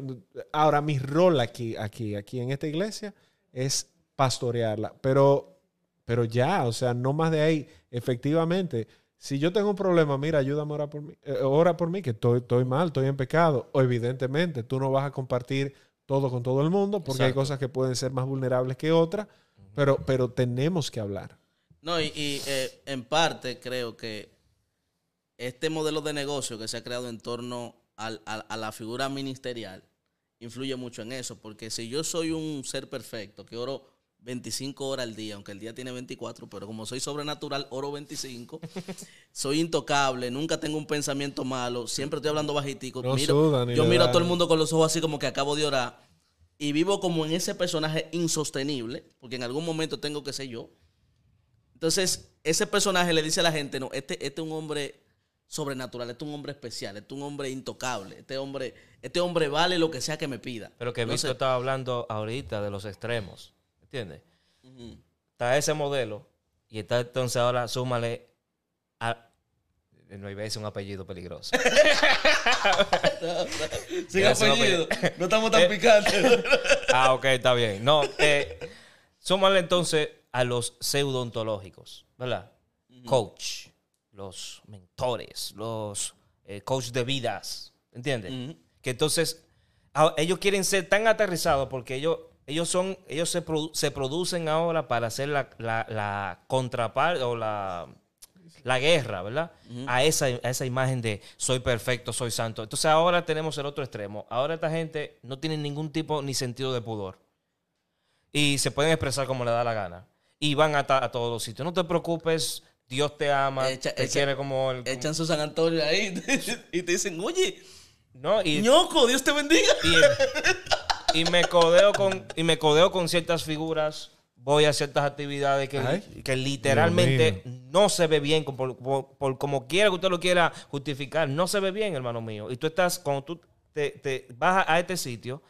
A: ahora mi rol aquí, aquí, aquí en esta iglesia es pastorearla, pero, pero ya, o sea, no más de ahí, efectivamente. Si yo tengo un problema, mira, ayúdame a orar por mí, eh, ora por mí, que estoy, estoy mal, estoy en pecado. O evidentemente, tú no vas a compartir todo con todo el mundo, porque hay cosas que pueden ser más vulnerables que otras, pero, pero tenemos que hablar.
B: No, y, y, eh, en parte creo que este modelo de negocio que se ha creado en torno al- al- a la figura ministerial influye mucho en eso, porque si yo soy un ser perfecto, que oro 25 horas al día, aunque el día tiene 24, pero como soy sobrenatural, oro 25, soy intocable, nunca tengo un pensamiento malo, siempre estoy hablando bajitico,
A: No
B: miro-
A: suda ni
B: yo miro a todo el mundo con los ojos así como que acabo de orar, y vivo como en ese personaje insostenible, porque en algún momento tengo que ser yo. Entonces, ese personaje le dice a la gente, no, este, este es un hombre sobrenatural, este es un hombre especial, este es un hombre intocable, este hombre, este hombre vale lo que sea que me pida.
C: Pero que
B: Entonces,
C: Víctor estaba hablando ahorita de los extremos. ¿Entiendes? Está ese modelo y está entonces ahora súmale a. No iba a decir un apellido peligroso.
B: Sin apellido, no estamos tan
C: Eh,
B: picantes.
C: ah, ok, está bien. No, eh, súmale entonces a los pseudoontológicos, ¿verdad? Coach, los mentores, los eh, coach de vidas, ¿entiendes? Que entonces a- ellos quieren ser tan aterrizados porque ellos, ellos son, ellos se, produ- se producen ahora para hacer la, la, la contraparte o la, la guerra, ¿verdad? a, esa, a esa imagen de soy perfecto, soy santo. Entonces ahora tenemos el otro extremo. Ahora esta gente no tiene ningún tipo ni sentido de pudor. Y se pueden expresar como le da la gana. Y van a, todos los sitios. No te preocupes, Dios te ama,
B: Echa-
C: te
B: echa-
C: quiere como el...
B: Echan su San Antonio ahí y te dicen, oye,
C: ¿no? Y,
B: ñoco, Dios te bendiga.
C: y, y me codeo con y me codeo con ciertas figuras voy a ciertas actividades que,
A: Ay.
C: que literalmente no se ve bien por, por- por como quiera que usted lo quiera justificar no se ve bien hermano mío y tú estás cuando tú te, te vas a este sitio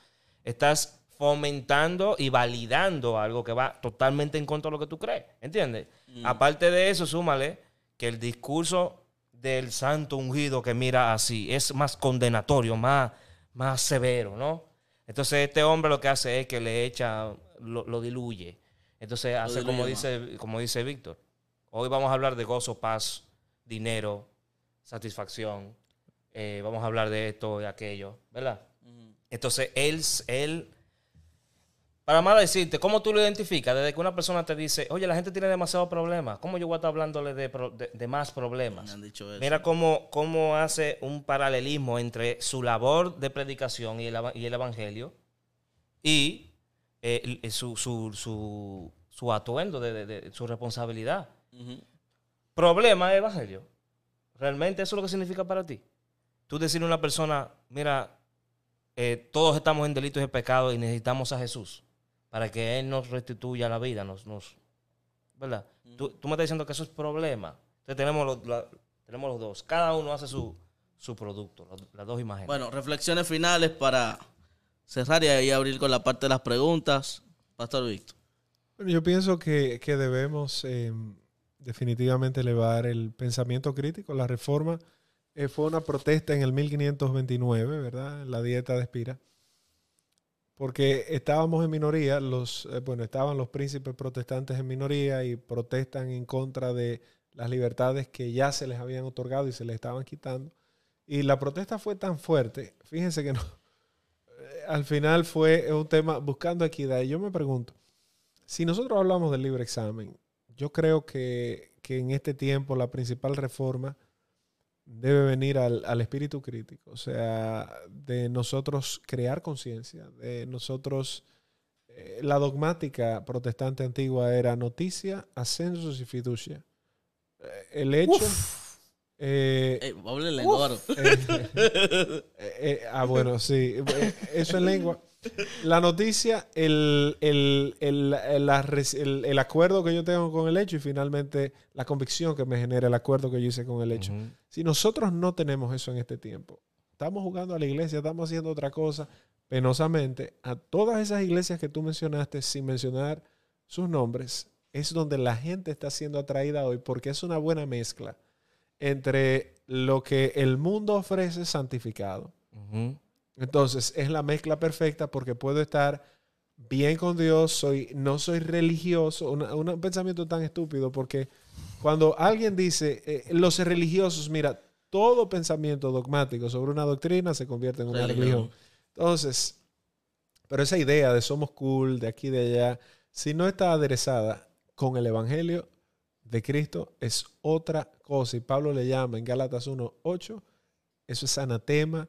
C: estás fomentando y validando algo que va totalmente en contra de lo que tú crees ¿entiendes? aparte de eso súmale que el discurso del santo ungido que mira así es más condenatorio más más severo ¿no? Entonces este hombre lo que hace es que le echa, lo, lo diluye. Entonces hace
B: diluye
C: como
B: más.
C: dice, como dice Víctor. Hoy vamos a hablar de gozo, paz, dinero, satisfacción. Eh, vamos a hablar de esto y aquello, ¿verdad? Entonces él, él, para más decirte, ¿cómo tú lo identificas? Desde que una persona te dice, oye, la gente tiene demasiados problemas, ¿cómo yo voy a estar hablándole de, pro- de- de más problemas?
B: Me han dicho eso.
C: Mira cómo, cómo hace un paralelismo entre su labor de predicación y el, eva- y el evangelio y eh, su, su, su, su atuendo de, su responsabilidad. Problema evangelio. ¿Realmente eso es lo que significa para ti? Tú decirle a una persona, mira, eh, todos estamos en delitos y pecados y necesitamos a Jesús para que Él nos restituya la vida, nos, nos ¿verdad? Tú, tú me estás diciendo que eso es problema. Entonces tenemos los, la- tenemos los dos. Cada uno hace su, su producto, las dos imágenes.
B: Bueno, reflexiones finales para cerrar y ahí abrir con la parte de las preguntas. Pastor Víctor.
A: Bueno, yo pienso que, que debemos eh, definitivamente elevar el pensamiento crítico. La reforma eh, fue una protesta en el 1529, ¿verdad? En la dieta de Espira. Porque estábamos en minoría, los, eh, bueno, estaban los príncipes protestantes en minoría y protestan en contra de las libertades que ya se les habían otorgado y se les estaban quitando. Y la protesta fue tan fuerte, fíjense que no, eh, al final fue un tema buscando equidad. Y yo me pregunto, si nosotros hablamos del libre examen, yo creo que, que en este tiempo la principal reforma debe venir al, al espíritu crítico, o sea, de nosotros crear conciencia, de nosotros... eh, la dogmática protestante antigua era noticia, ascensos y fiducia. Eh, el hecho... eh,
B: Eh,
A: eh, eh, eh, ah, bueno, sí. Eso en lengua. La noticia, el, el, el, el- el acuerdo que yo tengo con el hecho y finalmente la convicción que me genera el acuerdo que yo hice con el hecho. Si nosotros no tenemos eso en este tiempo, estamos jugando a la iglesia, estamos haciendo otra cosa, penosamente, a todas esas iglesias que tú mencionaste, sin mencionar sus nombres, es donde la gente está siendo atraída hoy porque es una buena mezcla entre lo que el mundo ofrece santificado. Entonces, es la mezcla perfecta porque puedo estar bien con Dios, soy, no soy religioso, una- una- un pensamiento tan estúpido porque cuando alguien dice, eh, los religiosos, mira, todo pensamiento dogmático sobre una doctrina se convierte en una
B: Religión.
A: religión. Entonces, pero esa idea de somos cool, de aquí, de allá, si no está aderezada con el Evangelio de Cristo, es otra cosa. Y Pablo le llama en Gálatas 1.8, eso es anatema.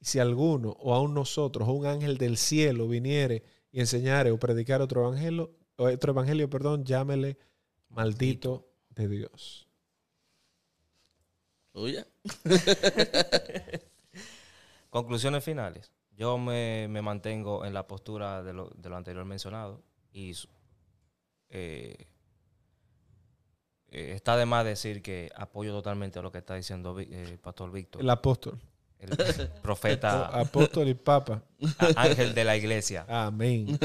A: Y si alguno, o aún nosotros, o un ángel del cielo viniere y enseñare o predicar otro evangelio, o otro evangelio, perdón, llámele maldito de Dios.
B: Tuya.
C: Conclusiones finales. Yo me, me mantengo en la postura de lo, de lo anterior mencionado y eh, eh, está de más decir que apoyo totalmente lo que está diciendo Vi- eh, el Pastor Víctor,
A: El apóstol.
C: El profeta
A: Apóstol y papa.
C: ángel de la iglesia,
A: Amén.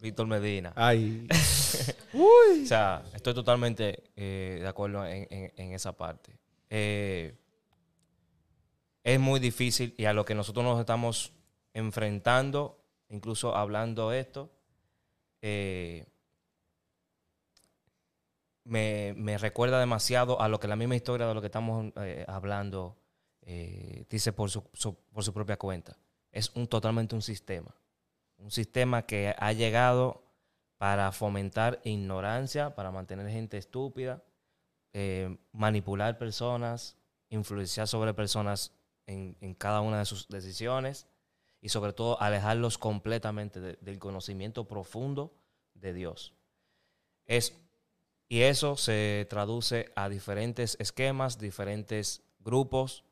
C: Víctor Medina.
A: Ay.
C: O sea, estoy totalmente eh, de acuerdo en, en- en esa parte. Eh, es muy difícil y a lo que nosotros nos estamos enfrentando, incluso hablando esto, eh, me, me recuerda demasiado a lo que la misma historia de lo que estamos hablando eh, dice por su, por su propia cuenta. Es un, totalmente un sistema. Un sistema que ha llegado para fomentar ignorancia, para mantener gente estúpida, eh, manipular personas, influenciar sobre personas en, en cada una de sus decisiones y sobre todo alejarlos completamente de- del conocimiento profundo de Dios. Es, y eso se traduce a diferentes esquemas, diferentes grupos.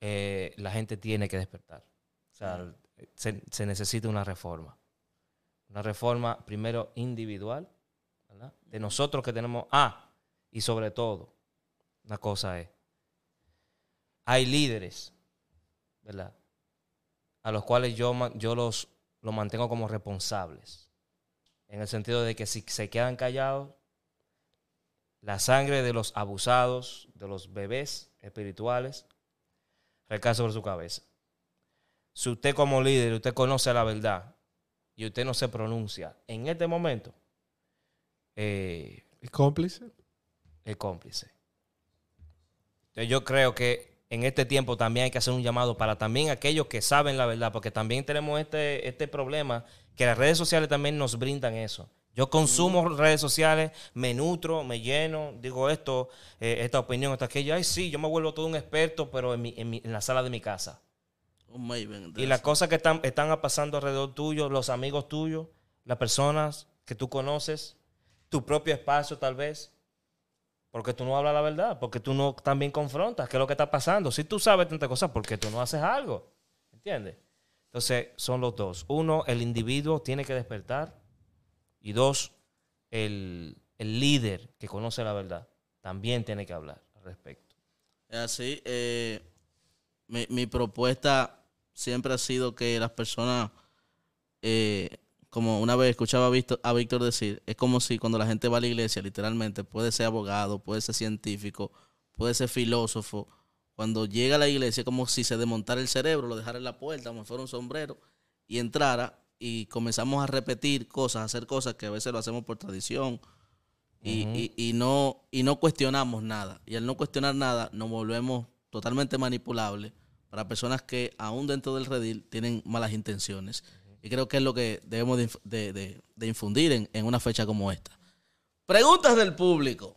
C: Eh, la gente tiene que despertar. O sea, se- se necesita una reforma. Una reforma primero individual, ¿verdad? De nosotros que tenemos, ah, y sobre todo, una cosa es, hay líderes, ¿verdad? A los cuales yo, yo los, los mantengo como responsables. En el sentido de que si se quedan callados, la sangre de los abusados, de los bebés espirituales, recae sobre su cabeza. Si usted como líder, usted conoce la verdad y usted no se pronuncia en este momento, eh,
A: ¿Y cómplice?
C: es cómplice. Entonces yo creo que en este tiempo también hay que hacer un llamado para también aquellos que saben la verdad, porque también tenemos este, este problema que las redes sociales también nos brindan eso. Yo consumo redes sociales, me nutro, me lleno, digo esto, eh, esta opinión, esta aquello. Ay, sí, yo me vuelvo todo un experto, pero en, mi- en mi- en la sala de mi casa.
B: De
C: Y las cosas que están, están pasando alrededor tuyo, los amigos tuyos, las personas que tú conoces, tu propio espacio tal vez, porque tú no hablas la verdad, porque tú no también confrontas qué es lo que está pasando. Si tú sabes tantas cosas, ¿por qué tú no haces algo? ¿Entiendes? Entonces, son los dos. Uno, el individuo tiene que despertar. Y dos, el, el líder que conoce la verdad también tiene que hablar al respecto.
B: Es así. eh, mi, mi propuesta siempre ha sido que las personas, eh, como una vez escuchaba a Víctor, decir, es como si cuando la gente va a la iglesia, literalmente, puede ser abogado, puede ser científico, puede ser filósofo. Cuando llega a la iglesia, es como si se desmontara el cerebro, lo dejara en la puerta, como si fuera un sombrero, y entrara y comenzamos a repetir cosas, a hacer cosas que a veces lo hacemos por tradición, y, y- y no, y no cuestionamos nada. Y al no cuestionar nada, nos volvemos totalmente manipulables para personas que aún dentro del redil tienen malas intenciones. Y creo que es lo que debemos de, de- de- de infundir en, en una fecha como esta. Preguntas del público.